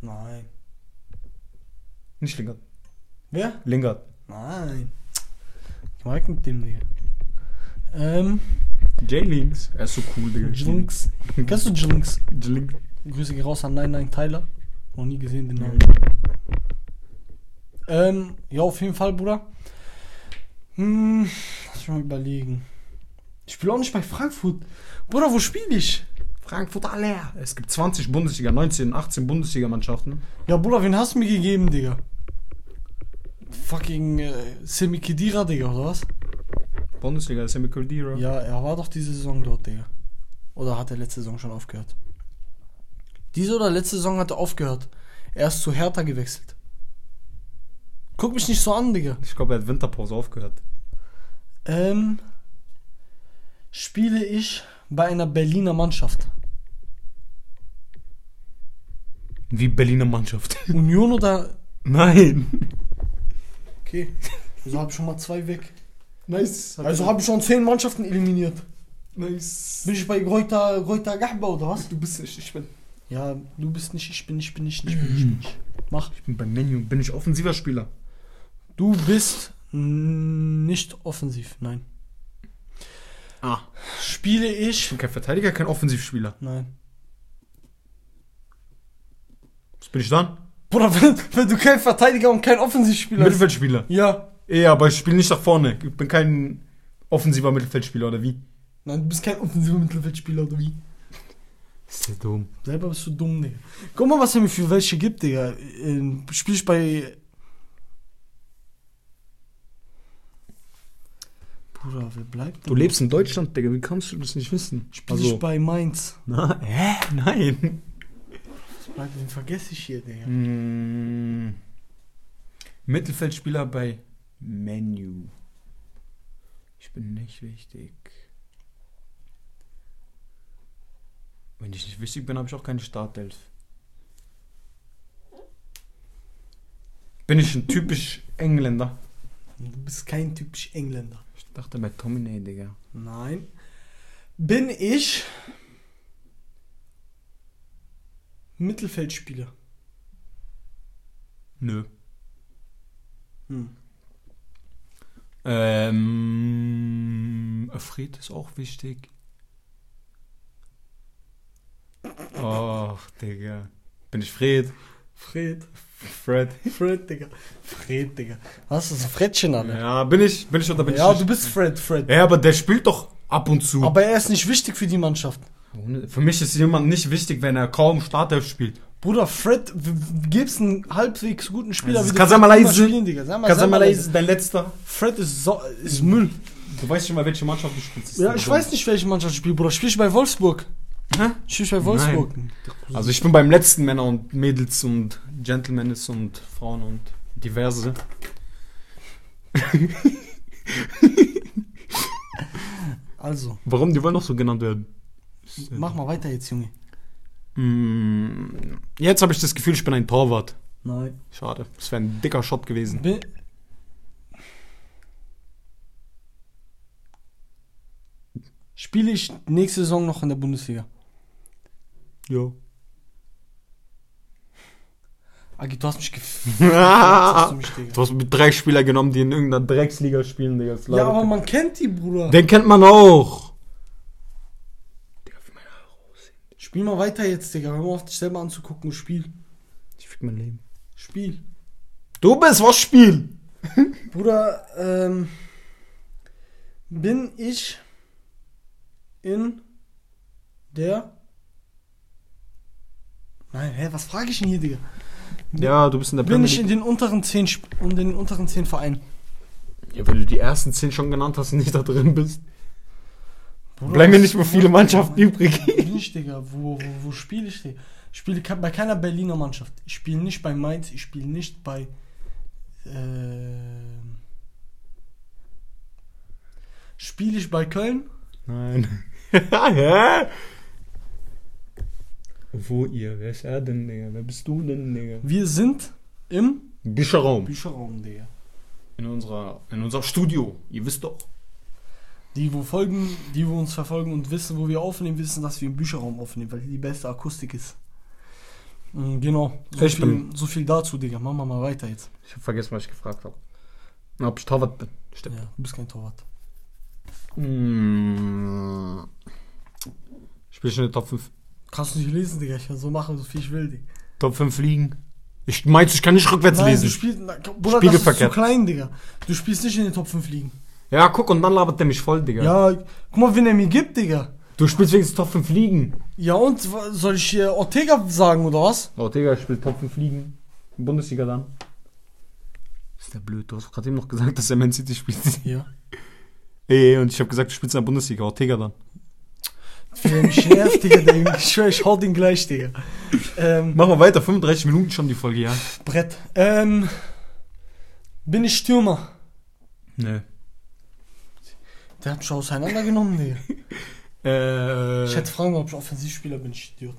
Nein. Nicht Lingard. Wer? Lingard. Nein. Ich mag mit dem, Digga. Ähm, J-Links. Er ist so cool, Digga. Jinx. Kennst du Jinx? J-Link. Grüße gehen raus an 99 Tyler. Noch nie gesehen den Namen. Ähm, ja, auf jeden Fall, Bruder. Hm, lass mich mal überlegen. Ich spiele auch nicht bei Frankfurt. Bruder, wo spiele ich? Frankfurt aller. Es gibt 20 Bundesliga, 19, 18 Bundesliga-Mannschaften. Ja, Bruder, wen hast du mir gegeben, Digga? Fucking äh, Semi Khedira, Digga, oder was? Bundesliga, Semi Caldera. Ja, er war doch diese Saison dort, Digga. Oder hat er letzte Saison schon aufgehört? Diese oder letzte Saison hat er aufgehört. Er ist zu Hertha gewechselt. Guck mich nicht so an, Digga. Ich glaube, er hat Winterpause aufgehört. Ähm, spiele ich bei einer Berliner Mannschaft. Wie Berliner Mannschaft. Union oder. Nein. Okay. Also habe ich schon mal zwei weg. Nice. Also habe ich schon zehn Mannschaften eliminiert. Nice. Bin ich bei Reuter, Reuter Gahba oder was? Du bist nicht, ich bin. Ja, du bist nicht, ich bin nicht, ich bin nicht, ich bin nicht, ich bin nicht. Mach. Ich bin beim Menu. Bin ich offensiver Spieler? Du bist nicht offensiv, nein. Ah. Spiele Ich ich. bin kein Verteidiger, kein Offensivspieler. Nein. Was bin ich dann? Bruder, wenn, wenn du kein Verteidiger und kein Offensivspieler bist. Mittelfeldspieler. Ja. Ja, aber ich spiele nicht nach vorne. Ich bin kein offensiver Mittelfeldspieler, oder wie? Nein, du bist kein offensiver Mittelfeldspieler oder wie? Ist ja dumm. Selber bist du dumm, Digga. Guck mal, was er mir für welche gibt, Digga. Ähm, Spiel ich bei. Bruder, wer bleibt Du lebst in Deutschland, Digga. Wie kannst du das nicht wissen? Ich bei Mainz. Na, hä? Nein. Was bleibt denn? Vergesse ich hier, Digga. Mm. Mittelfeldspieler bei Menu. Ich bin nicht wichtig. Wenn ich nicht wichtig bin, habe ich auch keine Startelf. Bin ich ein typisch Engländer? Du bist kein typisch Engländer. Ich dachte bei Tomine, Digga. Nein. Bin ich Mittelfeldspieler? Nö. Hm. Ähm, Fred ist auch wichtig. Oh, Digga. Bin ich Fred? Fred. Fred. Fred, Digga. Fred, Digga. Was ist das Frettchen an? Ja, bin ich, bin ich oder bin Ja, ich du nicht? bist Fred, Fred. Ja, aber der spielt doch ab und zu. Aber er ist nicht wichtig für die Mannschaft. Für mich ist jemand nicht wichtig, wenn er kaum Startelf spielt. Bruder, Fred, gib's einen halbwegs guten Spieler Also, wie du du du mal mal leise, dein letzter? Fred ist, so, ist Müll. Du weißt schon mal, welche Mannschaft du spielst. Ja, ich weiß nicht, welche Mannschaft spielt, Bruder. Spiel ich bei Wolfsburg. Hä? Ich bei Wolfsburg. Also ich bin beim letzten Männer und Mädels und Gentlemanes und Frauen und diverse. Also, Warum? Die wollen doch so genannt werden. mach mal weiter jetzt, Junge. Mm, Jetzt habe ich das Gefühl, ich bin ein Torwart. Nein. Schade. Das wäre ein dicker Shot gewesen. Bin, Spiele ich nächste Saison noch in der Bundesliga? Ja. Agi, du hast mich gefickt. Hast du mich, Digga. Du hast mit drei Spieler genommen, die in irgendeiner Drecksliga spielen, Digga. Ja, aber man kennt die, Bruder. Den kennt man auch. Digga, wie mein Haare aussehen. Spiel mal weiter jetzt, Digga. Hör mal auf, dich selber anzugucken und spiel. Ich fick mein Leben. Spiel. Du bist was Spiel. Bruder, ähm, bin ich in der. Nein, hä, was frage ich denn hier, Digga? Ja, du bist in der Bin Premier ich in League. den unteren 10 Sp- in den unteren 10 Vereinen? Ja, wenn du die ersten zehn schon genannt hast und nicht da drin bist. Bruder, Bleiben mir was- nicht mehr viele Mannschaften übrig. Bin ich, Digga. Wo, wo, wo spiele ich, Digga? Ich spiele ke- bei keiner Berliner Mannschaft. Ich spiele nicht bei Mainz, ich spiele nicht bei. Ähm, spiele ich bei Köln? Nein. Hä? Wo ihr? Wer ist er denn, Digga? Wer bist du denn, Digga? Wir sind im Bücherraum. Bücherraum, Digga. In, unserer, in unserem Studio. Ihr wisst doch. Die, wo folgen, die, wo uns verfolgen und wissen, wo wir aufnehmen, wissen, dass wir im Bücherraum aufnehmen, weil hier die beste Akustik ist. Mm, Genau. So, Ich viel, bin- so viel dazu, Digga. Machen wir mal weiter jetzt. Ich hab vergessen, was ich gefragt habe. Ob ich Torwart bin. Stimmt. Ja, du bist kein Torwart. Mm. Spiel ich in der Top 5. Kannst du nicht lesen, Digga. Ich kann so machen, so viel ich will, Digga. Top 5 liegen. Ich meinst, ich kann nicht rückwärts Nein, lesen. du spielst, na, Bruder, das ist zu klein, Digga. Du spielst nicht in den Top 5 Ligen. Ja, guck, und dann labert der mich voll, Digga. Ja, guck mal, wen er mir gibt, Digga. Du spielst wenigstens Top 5 Ligen. Ja, und soll ich hier Ortega sagen, oder was? Digga, ich spiele Top 5 Ligen. Bundesliga dann. Ist der blöd. Du hast gerade eben noch gesagt, dass er Man City spielt. Ja. Ey, und ich habe gesagt, du spielst in der Bundesliga. Ortega dann. Er mich nervt, Digga. Der, ich schwör, ich hau den gleich, Digga. Ähm, Mach mal weiter. 35 Minuten schon die Folge, ja? Brett. Ähm, bin ich Stürmer? Nee. Der hat mich auseinandergenommen, Digga. Äh. Ich hätte fragen, ob ich Offensivspieler bin, ich Idiot.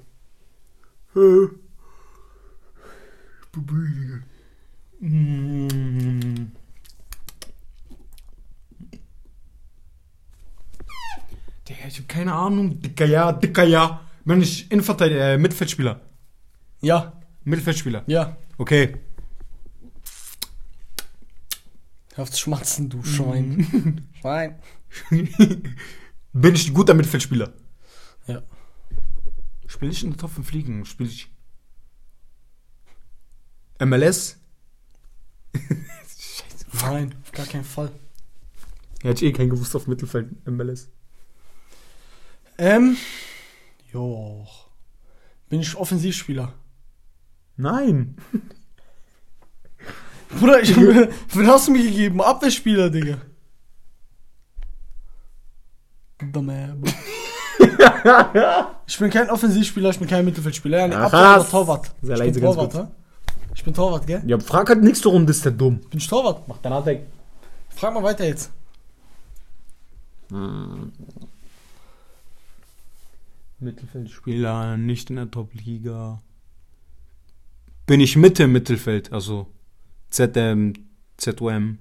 Mm. Digga, ich hab keine Ahnung. Dicker ja, dicker ja. Bin ich Innenverteidiger, äh, Mittelfeldspieler. Ja, Mittelfeldspieler. ja. Okay. Hör auf zu schmatzen, du Schwein. Schwein. Bin ich ein guter Mittelfeldspieler? Ja. Spiele ich in der Top 5 Ligen? Spiele ich MLS? Nein, auf gar keinen Fall. Hätte ich eh keinen gewusst auf Mittelfeld MLS. Ähm, jo. Bin ich Offensivspieler? Nein. Bruder, ich, wen hast du mir gegeben? Abwehrspieler, Digga. Dumme. ich bin kein Offensivspieler, ich bin kein Mittelfeldspieler. Ja, nee, Abwehr oder? Torwart. Sehr ich bin ganz Torwart, hä? Ich bin Torwart, gell? Ja, frag halt nächste Runde, ist der dumm. Bin ich Torwart? Mach danach weg. Frag mal weiter jetzt. Mittelfeldspieler, nicht in der Top-Liga. Bin ich Mitte im Mittelfeld, also ZM, ZOM.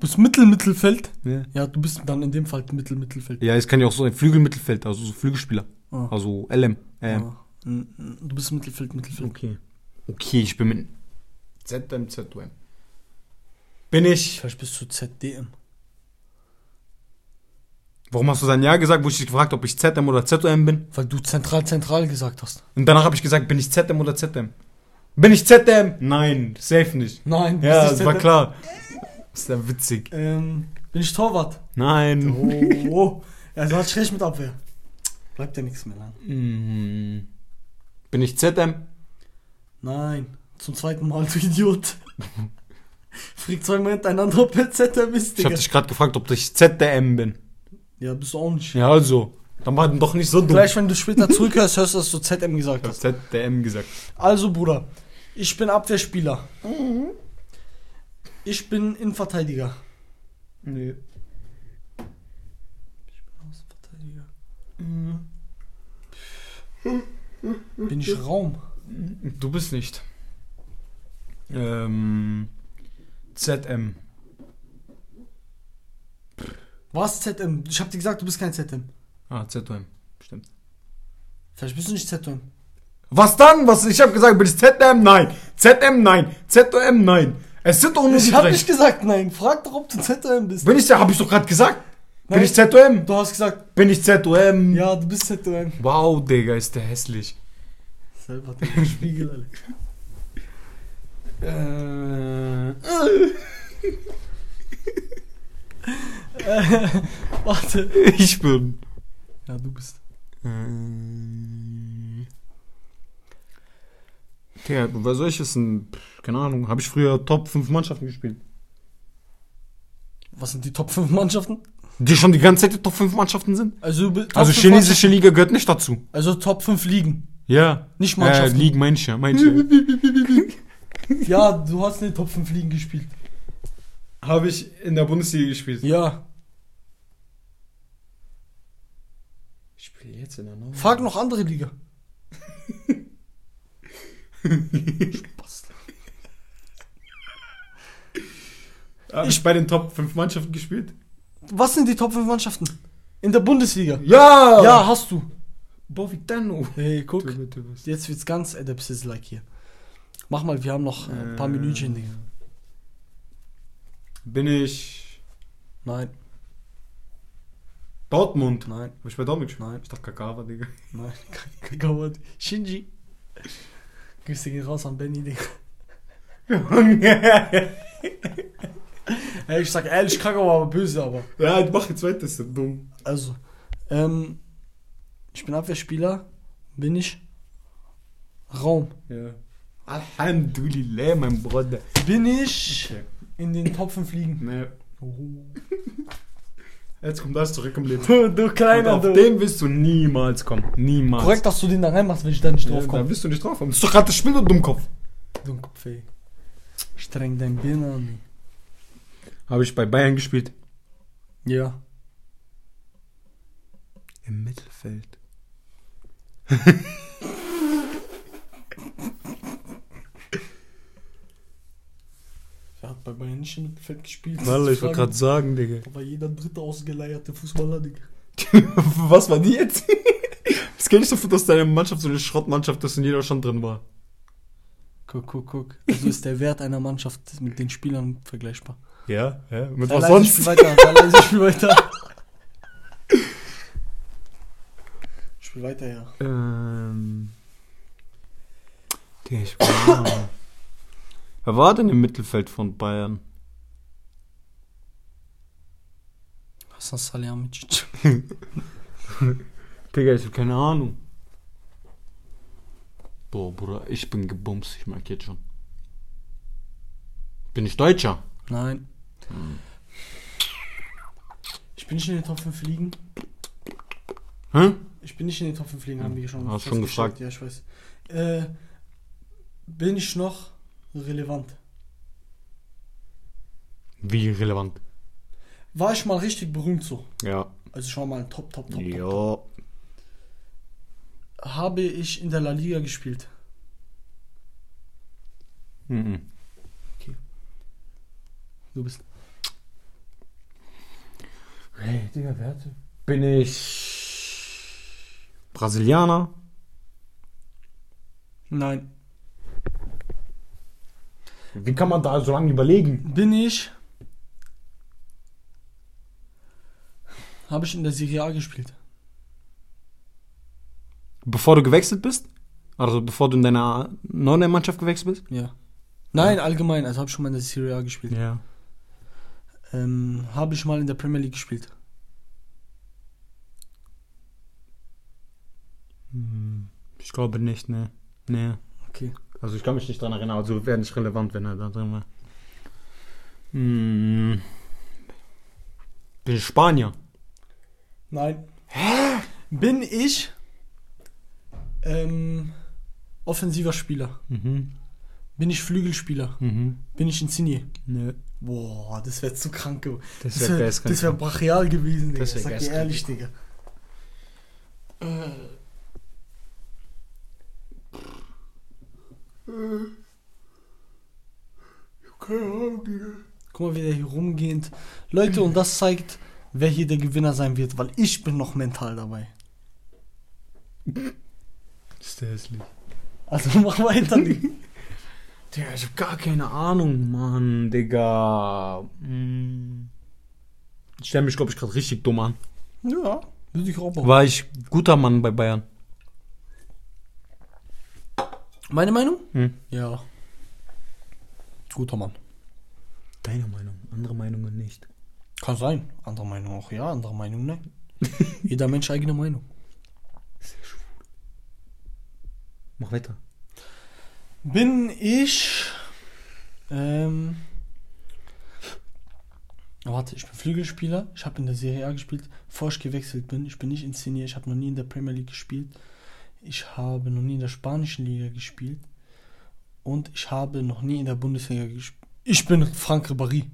Bist Mittel, Mittelfeld? Ja. Ja, du bist dann in dem Fall Mittel, Mittelfeld. ja, es kann ja auch so ein Flügelmittelfeld, also so Flügelspieler. Ah. Also LM. Ähm. Ah. Du bist Mittelfeld, Mittelfeld. Okay. Okay, ich bin mit ZM, ZOM. Bin ich. Vielleicht bist du ZDM. Warum hast du dann Ja gesagt, wo ich dich gefragt ob ich ZM oder ZOM bin? Weil du zentral, zentral gesagt hast. Und danach habe ich gesagt, bin ich ZM oder ZM? Bin ich ZM? Nein, safe nicht. Nein, du Ja, bist das war klar. Ist ja witzig. Ähm, bin ich Torwart? Nein. Oh, oh. Du hast schlecht mit Abwehr. Bleibt ja nichts mehr lang. Mhm. Bin ich ZM? Nein, zum zweiten Mal, du Idiot. Frick zweimal hintereinander, ob er ZDM ist, Ich Digga. habe dich gerade gefragt, ob ich ZDM bin. Ja, bist du auch nicht. Ja, also. Dann war doch nicht so dumm. Gleich, wenn du später zurückhörst, hörst du, dass du ZM gesagt Ich hast. ZDM gesagt. Also, Bruder, ich bin Abwehrspieler. Ich bin Innenverteidiger. Nee. Außenverteidiger. Bin ich Raum? Du bist nicht. Ähm. ZM. Was ZM? Ich hab dir gesagt, du bist kein ZM. Ah, ZOM. Stimmt. Vielleicht bist du nicht ZM. Was dann? Was? Ich habe gesagt, bin ich ZM? Nein. ZM? Nein. ZOM? Nein. Es sind doch nur Ich hab nicht gesagt nein. Frag doch, ob du ZM bist. Bin ich ja, habe ich doch gerade gesagt. Bin Nein. ich ZOM? Du hast gesagt, Bin ich ZOM? ja, du bist ZM. Wow, Digga, ist der hässlich. Selber den Spiegel, Alter. Äh, Warte. ich bin. Ja, du bist. Äh, Digga, bei solches ein, keine Ahnung, habe ich früher Top 5 Mannschaften gespielt. Was sind die Top 5 Mannschaften? Die schon die ganze Zeit die Top 5 Mannschaften sind? Also, Top Also 5 chinesische Liga gehört nicht dazu. Also Top 5 Ligen. Ja. Nicht Äh, Mannschaften. Ja, mein ich ja. Ja, du hast in den Top 5 Ligen gespielt. Habe ich in der Bundesliga gespielt. Ja. Ich spiele jetzt in der neuen. Frag noch andere Liga. Spaß. Habe ich bei den Top 5 Mannschaften gespielt? Was sind die Top 5 Mannschaften? In der Bundesliga. Ja! Ja, hast du. Bovitano. Hey, guck. Du, du. Jetzt wird's ganz Adepsis-like hier. Mach mal, wir haben noch äh, ein paar Äh, Minütchen, Digga. Bin ich Nein, Dortmund? nein, Hab ich bei Dortmund gespielt? Nein. Ich dachte Kakawa, Digga. nein. Kagawa. Shinji. Grüße gehen raus an Benny, Digga. Ey, ich sag ehrlich, Kagawa war böse, aber. ja, mach jetzt weiter, ist ja dumm. Also, ähm, ich bin Abwehrspieler. Bin ich Raum. Ja. Alhamdulillah, mein Bruder. Bin ich Okay. In den Top 5 liegen. Nee. Oh. Jetzt kommt das zurück im Leben. Du, du Und kleiner, auf du. den wirst du niemals kommen. Niemals. Korrekt, dass du den da reinmachst, wenn ich da nicht Ja, drauf da komme. wirst du nicht drauf kommen. Das ist doch gerade das Spiel, du Dummkopf. Du Kopf, ey. Streng dein Birne an. Habe ich bei Bayern gespielt. Ja. Im Mittelfeld. Wer hat bei Bayern nicht im Mittelfeld gespielt? Walla, ich wollte gerade sagen, Digga. Da war jeder dritte ausgeleierte Fußballer, Digga. Was war die jetzt? Das kenne ich so dass deine Mannschaft so eine Schrottmannschaft ist und jeder schon drin war. Guck, guck, guck. Also ist der Wert einer Mannschaft mit den Spielern vergleichbar. Ja, ja. Mit Sei was sonst? Spiel weiter, sei leise, spiel weiter. Spiel weiter, ja. Ähm. Digga, ich. Wer war denn im Mittelfeld von Bayern? Hasan Salihamidzic. Digga, ich hab keine Ahnung. Boah, Bruder, ich bin gebumst, ich merk jetzt schon. Bin ich Deutscher? Nein. Ich bin nicht in den Top 5 liegen. Hä? Ich bin nicht in den Top 5 liegen, haben wir schon Hast schon gefragt. Ja, ich weiß. Äh, bin ich noch relevant? Wie relevant? War ich mal richtig berühmt so? Ja. Also schon mal ein Top, Top, Top, Top. Ja. Habe ich in der La Liga gespielt? Mhm. Du bist. Hey, Digga, wer hatte? Bin ich Brasilianer? Nein. Wie kann man da so lange überlegen? Bin ich. Habe ich in der Serie A gespielt? Bevor du gewechselt bist? Also bevor du in deiner neuen Mannschaft gewechselt bist? Ja. Nein, allgemein. Also habe ich schon mal in der Serie A gespielt. Ja. Ähm, habe ich mal in der Premier League gespielt? Hm, Ich glaube nicht, ne. Ne. Okay. Also ich kann mich nicht dran erinnern, also wäre nicht relevant, wenn er da drin war. Hm. Bin ich Spanier? Nein. Bin ich ähm, offensiver Spieler? Mhm. Bin ich Flügelspieler? Mhm. Bin ich Insigne? Nö. Boah, das wäre zu krank. Das wäre geistkrank. das wär brachial gewesen, Digga. Das wär Sag dir ehrlich, Digga. Äh. Keine Ahnung, Digga. Guck mal, wie der hier rumgeht. Leute, und das zeigt, wer hier der Gewinner sein wird, weil ich bin noch mental dabei. Ist der hässlich. Also mach weiter, Digga. Digga, ich hab gar keine Ahnung, Mann, Digga. Hm. Ich stell mich, glaube ich, gerade richtig dumm an. Ja, würde ich auch machen. War ich guter Mann bei Bayern? Meine Meinung? Hm. Ja. Guter Mann. Deine Meinung, andere Meinungen nicht. Kann sein. Andere Meinung auch ja, andere Meinung nein. Jeder Mensch eigene Meinung. Mach weiter. Bin ich. Ähm. oh, warte, ich bin Flügelspieler. Ich habe in der Serie A gespielt, bevor ich gewechselt bin. Ich bin nicht inszeniert. Ich habe noch nie in der Premier League gespielt. Ich habe noch nie in der spanischen Liga gespielt. Und ich habe noch nie in der Bundesliga gespielt. Ich bin Frank Ribéry.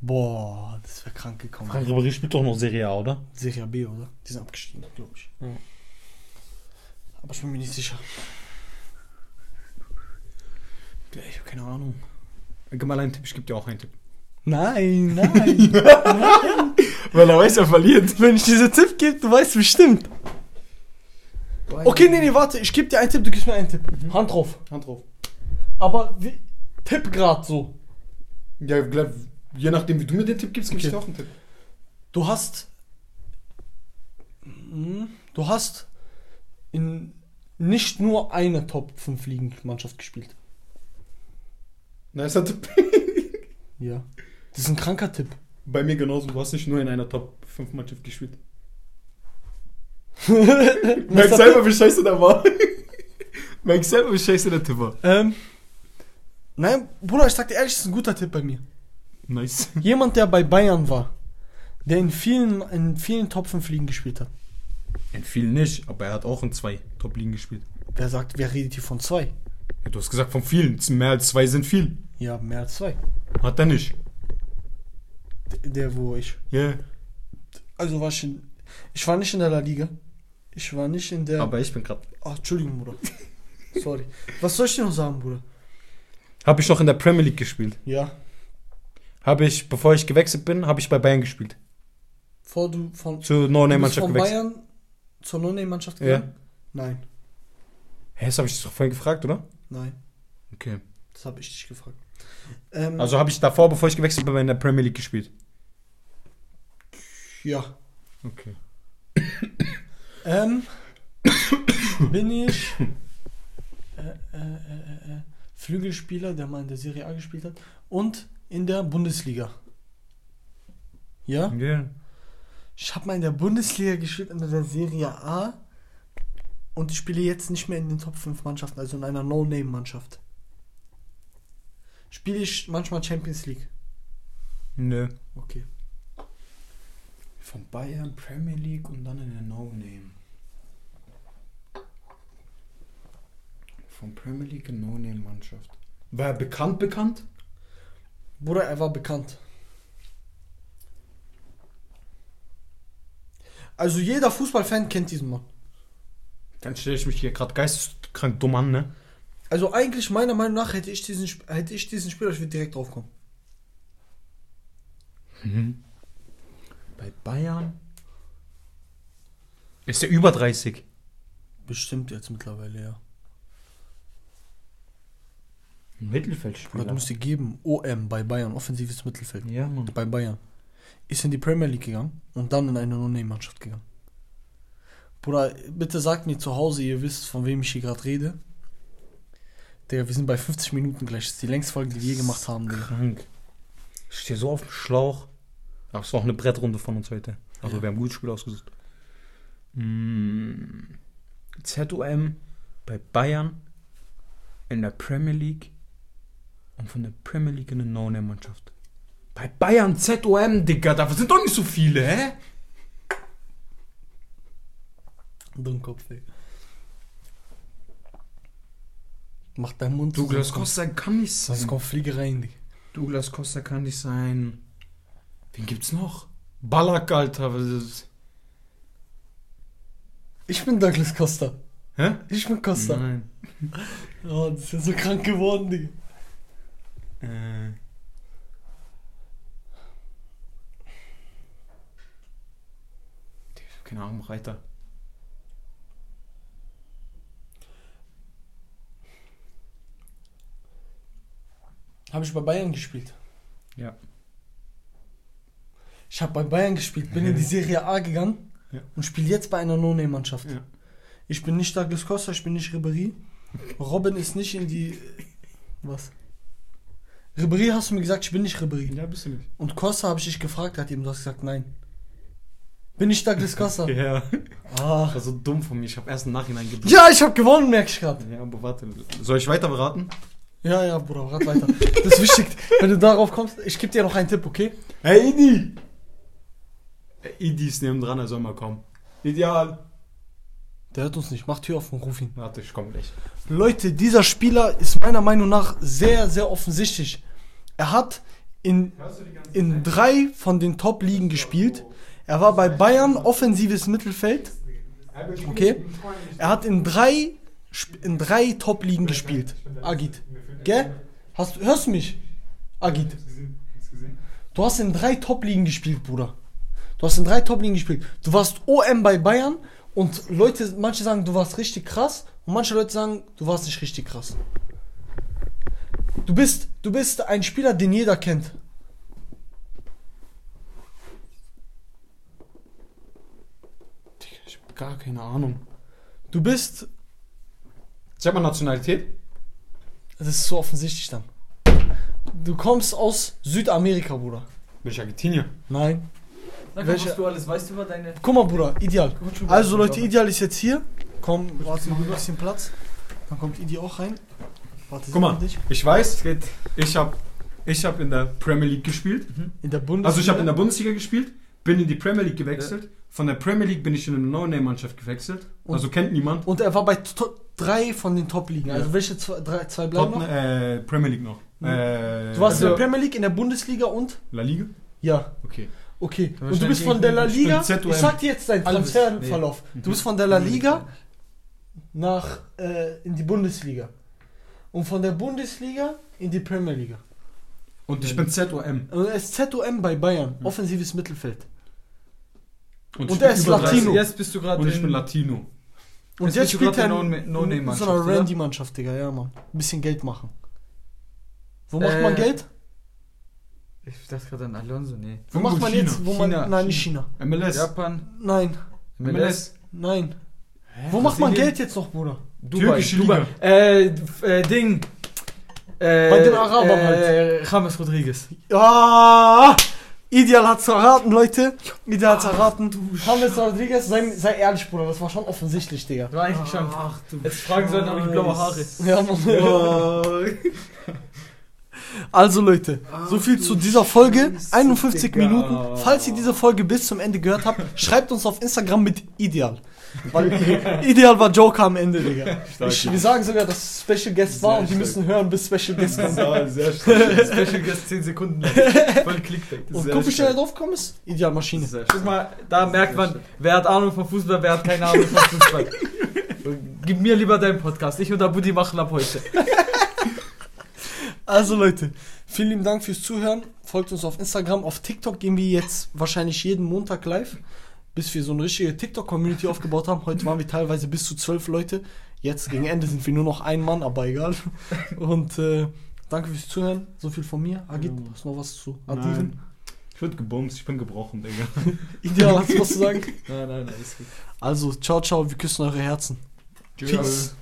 Boah, das wäre krank gekommen. Frank Ribéry spielt doch noch Serie A, oder? Serie B, oder? Die sind abgestiegen, glaube ich. Ja. Aber ich bin mir nicht sicher. Ich hab keine Ahnung. Gib mal einen Tipp, ich geb dir auch einen Tipp. Nein, nein. Weil er weiß, er verliert. Wenn ich diese Tipp gebe, du weißt bestimmt. Okay, nee, nee, warte. Ich gebe dir einen Tipp, du gibst mir einen Tipp. Hand drauf. Hand drauf. Aber wie, Tipp grad so. Ja, Je nachdem, wie du mir den Tipp gibst, gebe ich Okay. dir auch einen Tipp. Du hast. Hm, Du hast in nicht nur eine Top 5 Ligenmannschaft gespielt. Nicer Tipp. Ja. Das ist ein kranker Tipp. Bei mir genauso. Du hast nicht nur in einer Top 5 Mannschaft gespielt. Merk selber, wie scheiße der war. Merk selber, wie scheiße der Tipp war. Ähm. Nein, Bruder, ich sag dir ehrlich, das ist ein guter Tipp bei mir. Nice. Jemand, der bei Bayern war, der in vielen, in vielen Top 5 Ligen gespielt hat. In vielen nicht, aber er hat auch in zwei Top-Ligen gespielt. Wer sagt, wer redet hier von zwei? Ja, du hast gesagt, von vielen. Mehr als zwei sind viel. Ja, mehr als zwei. Hat er nicht. D- Der, wo ich. Ja. Also war in. Ich war nicht in der La Liga. Ich war nicht in der. Aber ich bin gerade. Ach, Entschuldigung, Bruder. Sorry. Was soll ich dir noch sagen, Bruder? Habe ich noch in der Premier League gespielt. Ja. Habe ich, bevor ich gewechselt bin, habe ich bei Bayern gespielt. Vor du von, Zur No-Name-Mannschaft von gewechselt. Bayern zur No-Name-Mannschaft Ja. gegangen? Nein. Hä, das habe ich dich doch vorhin gefragt, oder? Nein. Okay. Das habe ich dich gefragt. Ähm, Also habe ich davor, bevor ich gewechselt bin, in der Premier League gespielt. ja. Okay. Ähm, bin ich äh, äh, äh, äh, Flügelspieler, der mal in der Serie A gespielt hat und in der Bundesliga. Ja? Ja. Ich habe mal in der Bundesliga gespielt, in der Serie A und ich spiele jetzt nicht mehr in den Top 5 Mannschaften, also in einer No-Name-Mannschaft. Spiele ich manchmal Champions League. Nö. Okay. Von Bayern, Premier League und dann in der No-Name. Von Premier League in No-Name-Mannschaft. War er bekannt bekannt? Bruder, er war bekannt. Also jeder Fußballfan kennt diesen Mann. Dann stelle ich mich hier gerade geisteskrank dumm an, ne? Also eigentlich meiner Meinung nach hätte ich diesen hätte ich diesen Spieler, ich würde direkt drauf kommen. Mhm. Bei Bayern? Ist er über 30? Bestimmt jetzt mittlerweile, ja. Ein Oder Mittelfeldspieler. du musst dir geben, OM bei Bayern, offensives Mittelfeld. ja, Mann. Bei Bayern. Ist in die Premier League gegangen und dann in eine No-Name-Mannschaft gegangen. Bruder, bitte sagt mir zu Hause, ihr wisst, von wem ich hier gerade rede. Digga, wir sind bei 50 Minuten gleich. Das ist die längste Folge, die wir je gemacht haben, Digga. Krank. Ich stehe so auf dem Schlauch. Es war auch eine Brettrunde von uns heute. Also Ja. wir haben gutes Spiel ausgesucht. Mm, ZOM bei Bayern in der Premier League und von der Premier League in eine No-Name-Mannschaft. Bei Bayern ZOM, Digga, da sind doch nicht so viele, hä? Dummkopf, ey. Mach deinen Mund zu, Douglas sonst Costa kann nicht Sonst sein. kommt Fliegereien, Digga. Douglas Costa kann nicht sein. Wen gibt's noch? Ballack, Alter. Ich bin Douglas Costa. Hä? Ich bin Costa. Nein. Oh, das ist ja so krank geworden, Digga. Äh. Keine Ahnung, Reiter. Habe ich bei Bayern gespielt. Ja. Ich habe bei Bayern gespielt, bin in die Serie A gegangen und spiele jetzt bei einer No-Name-Mannschaft. Ich bin nicht Douglas Costa, ich bin nicht Ribéry. Robin ist nicht in die... Was? Ribéry hast du mir gesagt, ich bin nicht Ribéry. Ja, bist du nicht. Und Costa habe ich dich gefragt, hat ihm du hast gesagt, nein. Bin ich Douglas Costa? Ja. Ach. war so dumm von mir. Ich habe erst im Nachhinein gedrückt. Ja, ich habe gewonnen, merke ich gerade. Ja, aber warte. Soll ich weiter beraten? Ja, ja, Bruder, rat weiter. Das ist wichtig, wenn du darauf kommst. Ich gebe dir noch einen Tipp, okay? Hey, Idi! Idi ist neben dran, er soll mal kommen. Ideal. Der hört uns nicht. Mach Tür auf und ruf ihn. Warte, ich komme gleich. Leute, dieser Spieler ist meiner Meinung nach sehr, sehr offensichtlich. Er hat in, in drei von den Top-Ligen gespielt. Er war bei Bayern offensives Mittelfeld. Okay. Er hat in drei, in drei Top-Ligen gespielt. Agit. Gell? Hast, hörst du mich? Agit. Du hast in drei Top-Ligen gespielt, Bruder. Du hast in drei Top-Ligen gespielt. Du warst OM bei Bayern und Leute, manche sagen, du warst richtig krass und manche Leute sagen, du warst nicht richtig krass. Du bist, du bist ein Spieler, den jeder kennt. Ich hab gar keine Ahnung. Du bist. Sag mal Nationalität. Das ist so offensichtlich dann. Du kommst aus Südamerika, Bruder. Bin ich Argentinier? Nein. Mal, Welche- was du alles weißt über deine. Guck mal, Bruder, ideal. Also Leute, Ideal ist jetzt hier. Komm, warte, mach ein bisschen Platz. Dann kommt Idi auch rein. Warte, Guck mal. Ich weiß, Es geht. ich habe ich hab in der Premier League gespielt. In der Bundesliga. Also ich habe in der Bundesliga gespielt, bin in die Premier League gewechselt. Von der Premier League bin ich in eine No-Name-Mannschaft gewechselt. Und- also kennt niemand. Und er war bei drei von den Top-Ligen. Ja. Also welche zwei, drei, zwei bleiben Tottenham, noch? äh, Premier League noch. Mhm. Äh, Du warst in der also- Premier League, in der Bundesliga und? La Liga? Ja, Okay. Okay. Und du bist von der La Liga, ich sag dir jetzt deinen. Transferverlauf. Nee. Du bist von der La Liga nach äh, in die Bundesliga. Und von der Bundesliga in die Premier Liga. Und ich bin ZOM. Und er ist ZOM bei Bayern, offensives Mittelfeld. Und, Und er ist Latino. 30. Jetzt bist du gerade Und ich in- bin Latino. Und Jetzt jetzt, spielt er in No- in so einer? Randy-Mannschaft, Digga, ja, Mann. Ein bisschen Geld machen. Wo macht Äh, man Geld? Ich dachte gerade an Alonso, nee. Wo macht man China. jetzt? Wo man, China. nein, nicht China. MLS. Japan, Nein, MLS, nein. Wo macht man? Geld jetzt noch, Bruder? Dubai, Türkische Dubai. Liga. Äh, äh, Ding. Äh, Bei den Arabern äh, James Rodriguez. Ja! Ideal hat's erraten, Leute. Ideal hat's erraten. James Rodriguez, sei, sei ehrlich, Bruder, das war schon offensichtlich, Digga. War eigentlich schon. Ach du Jetzt fragen sollen, ob ich blaue Haare. Ja, Mann. Also Leute, so viel zu dieser Folge. 51 Digga. Minuten. Falls ihr diese Folge bis zum Ende gehört habt, schreibt uns auf Instagram mit Ideal. Weil Ideal war Joker am Ende, Digga. Ich, wir sagen sogar, dass Special Guest war Sehr und die müssen hören, bis Special Guest kommt. Sehr stark. Special Guest 10 Sekunden lang. Voll Clickbait. Und Sehr guck, wie schnell er stark. drauf gekommen ist. Ideal Maschine. Sehr Guck mal, da merkt man, wer hat Ahnung von Fußball, wer hat keine Ahnung von Fußball. Gib mir lieber deinen Podcast. Ich und Abudi machen ab heute. Also Leute, vielen lieben Dank fürs Zuhören. Folgt uns auf Instagram. Auf TikTok gehen wir jetzt wahrscheinlich jeden Montag live, bis wir so eine richtige TikTok-Community aufgebaut haben. Heute waren wir teilweise bis zu zwölf Leute. Jetzt gegen Ende sind wir nur noch ein Mann, aber egal. Und äh, danke fürs Zuhören. So viel von mir. Agit, Ja. hast du noch was zu addieren? Ich wurde gebumst, ich bin gebrochen, Digga. Ideal, hast du was zu sagen? Nein, nein, nein, ist gut. Also, ciao, ciao, wir küssen eure Herzen. Peace.